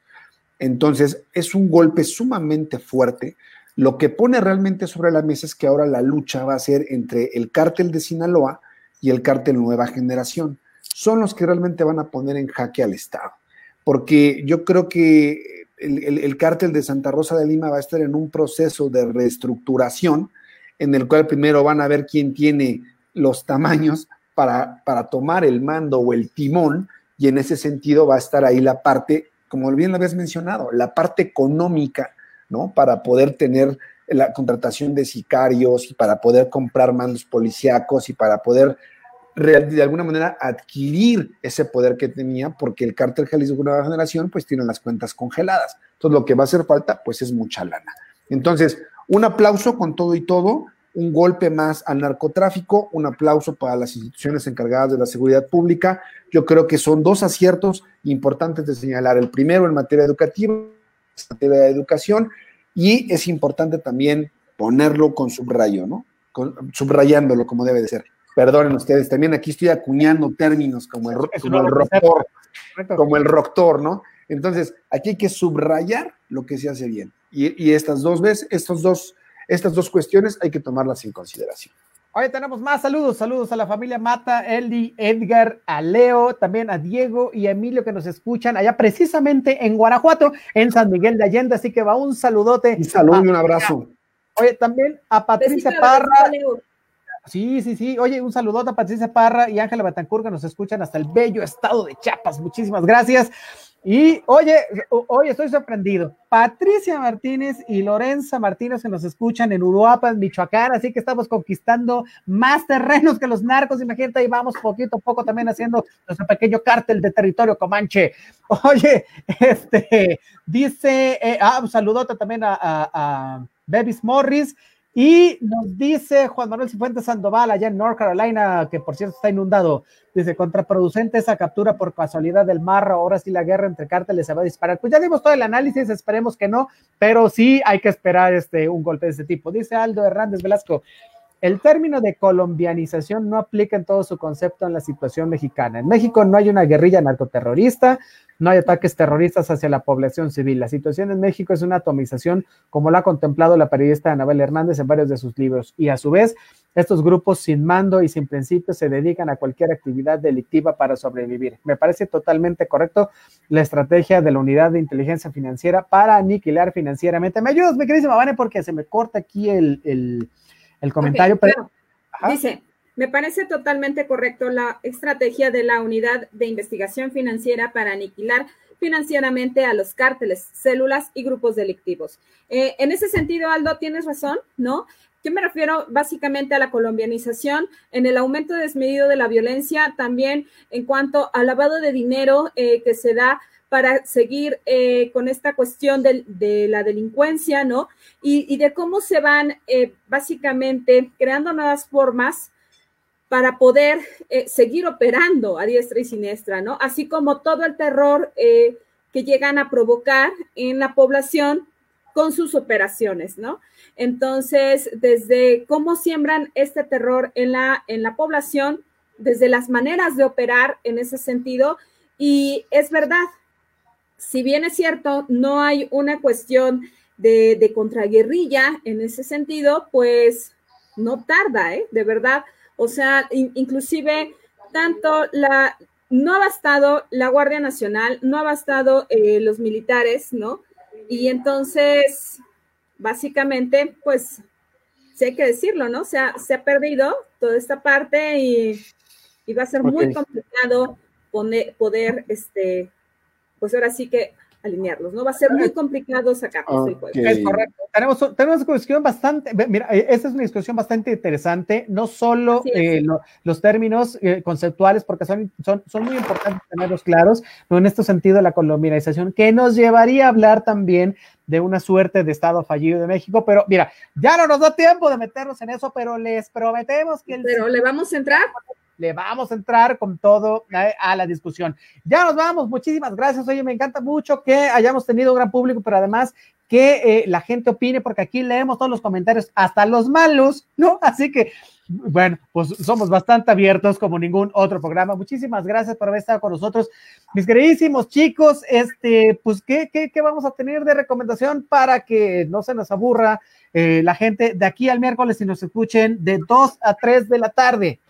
Entonces, es un golpe sumamente fuerte. Lo que pone realmente sobre la mesa es que ahora la lucha va a ser entre el cártel de Sinaloa y el cártel Nueva Generación. Son los que realmente van a poner en jaque al Estado. Porque yo creo que el, cártel de Santa Rosa de Lima va a estar en un proceso de reestructuración en el cual primero van a ver quién tiene los tamaños para, para tomar el mando o el timón y en ese sentido va a estar ahí la parte, como bien lo habías mencionado, la parte económica, ¿no? Para poder tener la contratación de sicarios y para poder comprar mandos policíacos y para poder de alguna manera adquirir ese poder que tenía, porque el cártel Jalisco Nueva Generación pues tiene las cuentas congeladas. Entonces lo que va a hacer falta pues es mucha lana. Entonces, un aplauso con todo y todo, un golpe más al narcotráfico, un aplauso para las instituciones encargadas de la seguridad pública. Yo creo que son dos aciertos importantes de señalar. El primero en materia educativa, materia de educación, y es importante también ponerlo con subrayo, ¿no? subrayándolo como debe de ser perdonen ustedes, también aquí estoy acuñando términos como el, como el roctor, como el roctor, ¿no? Entonces, aquí hay que subrayar lo que se hace bien. Y, estas dos veces, estos dos, estas dos cuestiones hay que tomarlas en consideración. Hoy tenemos más saludos, saludos a la familia Mata, Eli, Edgar, a Leo, también a Diego y a Emilio que nos escuchan allá precisamente en Guanajuato, en San Miguel de Allende, así que va un saludote. Un saludo y un abrazo. Oye, también a Patricia Parra, Sí, sí, sí. Oye, un saludote a Patricia Parra y Ángela Batancur que nos escuchan hasta el bello estado de Chiapas. Muchísimas gracias. Y oye, hoy estoy sorprendido. Patricia Martínez y Lorenza Martínez se nos escuchan en Uruapan, Michoacán, así que estamos conquistando más terrenos que los narcos. Imagínate, ahí vamos poquito a poco también haciendo nuestro pequeño cártel de territorio comanche. Oye, este dice, eh, ah, un saludote también a, a, a Bebis Morris y nos dice Juan Manuel Cifuentes Sandoval, allá en North Carolina, que por cierto está inundado, dice, contraproducente esa captura por casualidad del mar, ahora sí la guerra entre cárteles se va a disparar. Pues ya dimos todo el análisis, esperemos que no, pero sí hay que esperar este, un golpe de este tipo. Dice Aldo Hernández Velasco, el término de colombianización no aplica en todo su concepto en la situación mexicana. En México no hay una guerrilla narcoterrorista, no hay ataques terroristas hacia la población civil. La situación en México es una atomización, como lo ha contemplado la periodista Anabel Hernández en varios de sus libros. Y a su vez, estos grupos sin mando y sin principios se dedican a cualquier actividad delictiva para sobrevivir. Me parece totalmente correcto la estrategia de la unidad de inteligencia financiera para aniquilar financieramente. ¿Me ayudas, mi queridísima Vane? Porque se me corta aquí el el comentario. pero, Dice, me parece totalmente correcto la estrategia de la unidad de investigación financiera para aniquilar financieramente a los cárteles, células y grupos delictivos. Eh, en ese sentido, Aldo, tienes razón, ¿no? Yo me refiero básicamente a la colombianización, en el aumento desmedido de la violencia, también en cuanto al lavado de dinero eh, que se da para seguir eh, con esta cuestión de, la delincuencia, ¿no? Y, de cómo se van básicamente creando nuevas formas para poder eh, seguir operando a diestra y siniestra, ¿no? Así como todo el terror que llegan a provocar en la población con sus operaciones, ¿no? Entonces, desde cómo siembran este terror en la, en la población, desde las maneras de operar en ese sentido, y es verdad, si bien es cierto, no hay una cuestión de, de contraguerrilla en ese sentido, pues no tarda, ¿eh? De verdad. O sea, inclusive tanto la, no ha bastado la Guardia Nacional, no ha bastado eh, los militares, ¿no? Y entonces, básicamente, pues, sí hay que decirlo, ¿no? Se ha, se ha perdido toda esta parte y, y va a ser muy complicado poner, poder, este, pues ahora sí que alinearlos, ¿no? Va a ser muy complicado sacarlos del juego. Es correcto. Tenemos, tenemos una discusión bastante, mira, eh, esta es una discusión bastante interesante, no solo eh, lo, los términos eh, conceptuales, porque son, son, son muy importantes tenerlos claros, no en este sentido la colombianización, que nos llevaría a hablar también de una suerte de Estado fallido de México, pero mira, ya no nos da tiempo de meternos en eso, pero les prometemos que... El pero le vamos a entrar le vamos a entrar con todo a, la discusión. Ya nos vamos, muchísimas gracias. Oye, me encanta mucho que hayamos tenido gran público, pero además que eh, la gente opine, porque aquí leemos todos los comentarios, hasta los malos, ¿no? Así que, bueno, pues somos bastante abiertos como ningún otro programa. Muchísimas gracias por haber estado con nosotros. Mis queridísimos chicos, este, pues, ¿qué, qué, qué vamos a tener de recomendación para que no se nos aburra eh, la gente de aquí al miércoles y nos escuchen de 2 a 3 de la tarde?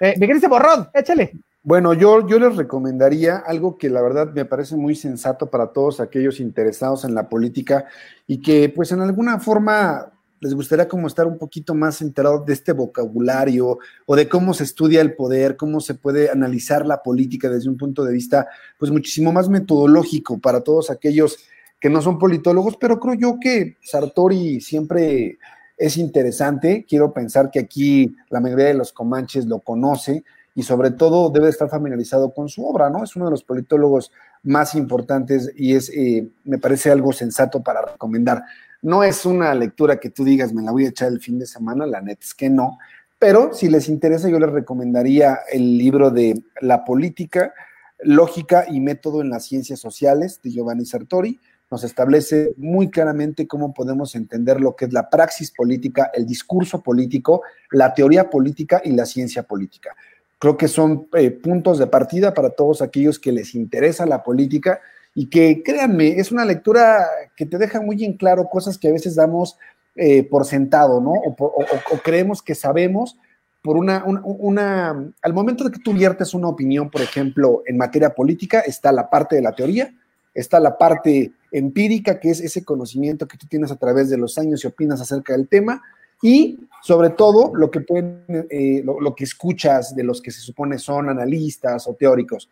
Eh, Borrón, échale. Bueno, yo, yo les recomendaría algo que la verdad me parece muy sensato para todos aquellos interesados en la política y que pues en alguna forma les gustaría como estar un poquito más enterados de este vocabulario o de cómo se estudia el poder, cómo se puede analizar la política desde un punto de vista pues muchísimo más metodológico para todos aquellos que no son politólogos, pero creo yo que Sartori siempre es interesante. Quiero pensar que aquí la mayoría de los comanches lo conoce y sobre todo debe estar familiarizado con su obra, ¿no? Es uno de los politólogos más importantes y es, eh, me parece algo sensato para recomendar. No es una lectura que tú digas, me la voy a echar el fin de semana, la neta es que no, pero si les interesa yo les recomendaría el libro de La política, lógica y método en las ciencias sociales de Giovanni Sartori nos establece muy claramente cómo podemos entender lo que es la praxis política, el discurso político, la teoría política y la ciencia política. Creo que son eh, puntos de partida para todos aquellos que les interesa la política y que, créanme, es una lectura que te deja muy en claro cosas que a veces damos eh, por sentado, ¿no? O, creemos que sabemos por una, una, una, al momento de que tú viertes una opinión, por ejemplo, en materia política, está la parte de la teoría, está la parte empírica, que es ese conocimiento que tú tienes a través de los años y opinas acerca del tema, y sobre todo lo que, pueden, eh, lo, que escuchas de los que se supone son analistas o teóricos.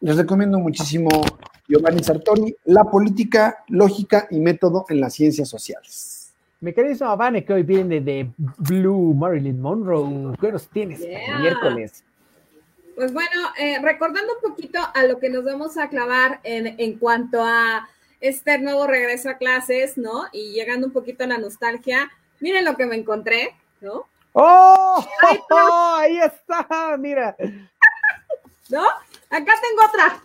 Les recomiendo muchísimo Giovanni Sartori, La política, lógica y método en las ciencias sociales. Mi querido Avane, que hoy viene de Blue Marilyn Monroe. ¿Qué nos tienes miércoles? Pues bueno, eh, recordando un poquito a lo que nos vamos a clavar en, en cuanto a este nuevo regreso a clases, ¿no? Y llegando un poquito a la nostalgia, miren lo que me encontré, ¿no? ¡Oh! ahí está, mira. ¿No? Acá tengo otra.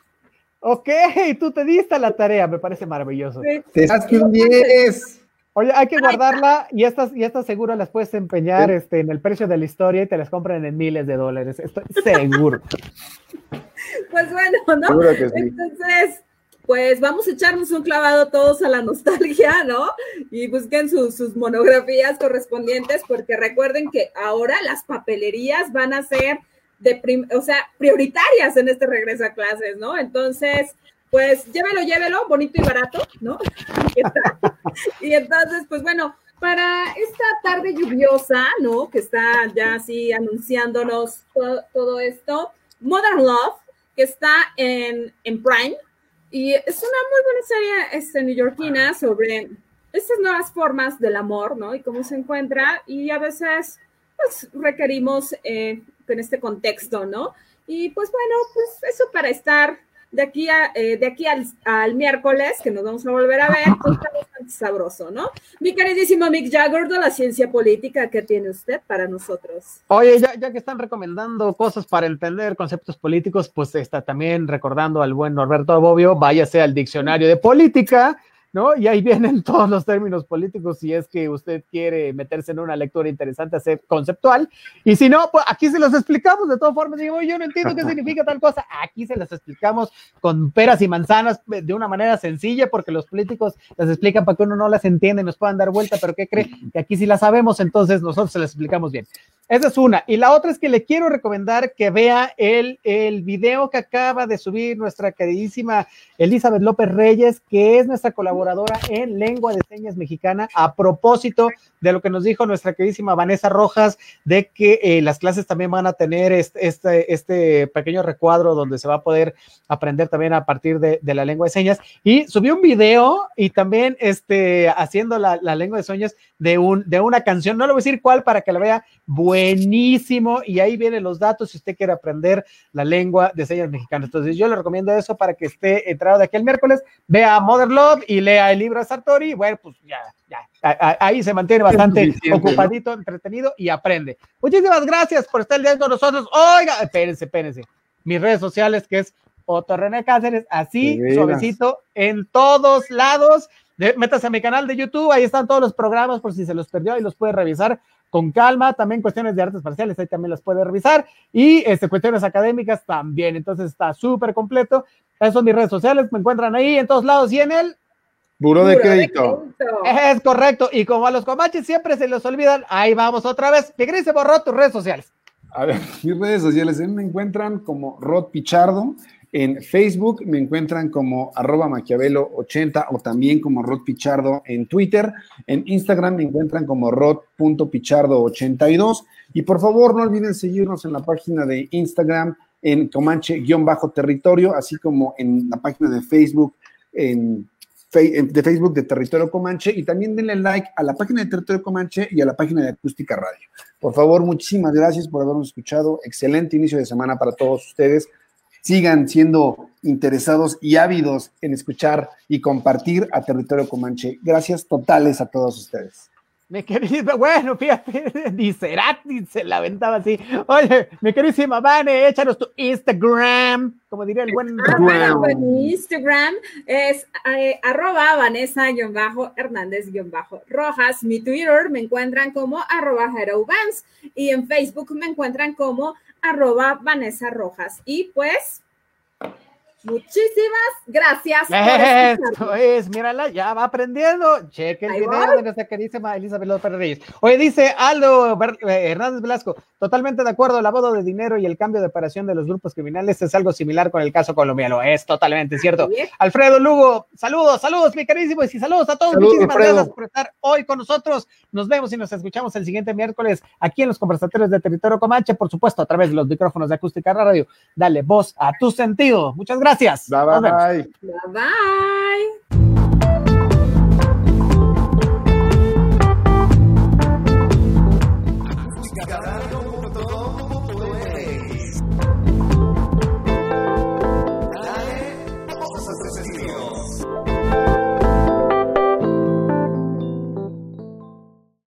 Ok, tú te diste la tarea, me parece maravilloso. Te un 10. Oye, hay que guardarla y estas, y estas seguro las puedes empeñar este, en el precio de la historia y te las compran en miles de dólares. Estoy seguro. pues bueno, ¿no? Entonces, pues vamos a echarnos un clavado todos a la nostalgia, ¿no? Y busquen sus, monografías correspondientes, porque recuerden que ahora las papelerías van a ser de, o sea, prioritarias en este regreso a clases, ¿no? Entonces, pues llévelo, llévelo, bonito y barato, ¿no? y entonces, pues bueno, para esta tarde lluviosa, ¿no? Que está ya así anunciándonos todo, esto, Modern Love, que está en, en Prime, y es una muy buena serie este, neoyorquina sobre estas nuevas formas del amor, ¿no? Y cómo se encuentra. Y a veces, pues, requerimos eh, en este contexto, ¿no? Y pues bueno, pues eso para estar de aquí, a, eh, de aquí al, miércoles, que nos vamos a volver a ver, pues está bastante sabroso, ¿no? Mi queridísimo Mick Jagger de la ciencia política, ¿qué tiene usted para nosotros? Oye, ya, ya que están recomendando cosas para entender conceptos políticos, pues está también recordando al buen Norberto Bobbio, váyase al diccionario de política ¿no? Y ahí vienen todos los términos políticos si es que usted quiere meterse en una lectura interesante, hacer conceptual. Y si no, pues aquí se los explicamos de todas formas. Digo, yo no entiendo qué significa tal cosa. Aquí se las explicamos con peras y manzanas eh, de una manera sencilla, porque los políticos las explican para que uno no las entienda y nos puedan dar vuelta, pero ¿qué cree? Que aquí sí las sabemos, entonces nosotros se las explicamos bien. Esa es una. Y la otra es que le quiero recomendar que vea el, el video que acaba de subir nuestra queridísima Elizabeth López Reyes, que es nuestra colaboradora en lengua de señas mexicana, a propósito de lo que nos dijo nuestra queridísima Vanessa Rojas, de que eh, las clases también van a tener este, este, este, pequeño recuadro donde se va a poder aprender también a partir de, de la lengua de señas. Y subió un video y también este, haciendo la, la lengua de señas de, un, de una canción, no le voy a decir cuál para que la vea, buenísimo, y ahí vienen los datos si usted quiere aprender la lengua de señas mexicanas. Entonces yo le recomiendo eso para que esté entrado de aquí el miércoles, vea Mother Love y lea el libro de Sartori, bueno, pues ya, ya, ahí se mantiene bastante ocupadito, ¿no? entretenido y aprende. Muchísimas gracias por estar el día con nosotros. Oiga, espérense, espérense. Mis redes sociales, que es Otto René Cáceres, así, suavecito, en todos lados. De, métase a mi canal de YouTube, ahí están todos los programas por si se los perdió y los puede revisar con calma, también cuestiones de artes parciales, ahí también las puede revisar, y este, cuestiones académicas también, entonces está súper completo. Esas son mis redes sociales, me encuentran ahí en todos lados y en el Buró de, crédito. de crédito. Es correcto, y como a los comaches siempre se los olvidan, ahí vamos otra vez. Tigre se borró tus redes sociales. A ver, mis redes sociales me encuentran como Rod Pichardo. En Facebook me encuentran como arroba maquiavelo80 o también como Rod Pichardo en Twitter. En Instagram me encuentran como rod.pichardo82. Y por favor, no olviden seguirnos en la página de Instagram en Comanche-territorio, así como en la página de Facebook en de Facebook de Territorio Comanche y también denle like a la página de Territorio Comanche y a la página de Acústica Radio. Por favor, muchísimas gracias por habernos escuchado. Excelente inicio de semana para todos ustedes sigan siendo interesados y ávidos en escuchar y compartir a Territorio Comanche. Gracias totales a todos ustedes. Mi querida, bueno, fíjate, dice se la aventaba así. Oye, mi queridísima Vane, échanos tu Instagram, como diría el buen Instagram. Mi Instagram es eh, arroba Vanessa-Hernández-Rojas. Mi Twitter me encuentran como arroba HeroVans y en Facebook me encuentran como arroba Vanessa Rojas. Y pues, muchísimas gracias. Esto es, mírala, ya va aprendiendo. Cheque el Ahí video de nuestra queridísima Elizabeth López Reyes. Oye, dice Aldo eh, Hernández Velasco, totalmente de acuerdo, el lavado de dinero y el cambio de operación de los grupos criminales es algo similar con el caso colombiano. Es totalmente cierto. Alfredo Lugo, saludos, saludos, mi queridísimo, y saludos a todos. Saludos, Muchísimas Alfredo. gracias por estar hoy con nosotros. Nos vemos y nos escuchamos el siguiente miércoles aquí en los conversatorios de Territorio Comanche, por supuesto, a través de los micrófonos de Acústica Radio. Dale voz a tu sentido. Muchas gracias. Bye, bye, bye. Bye, bye.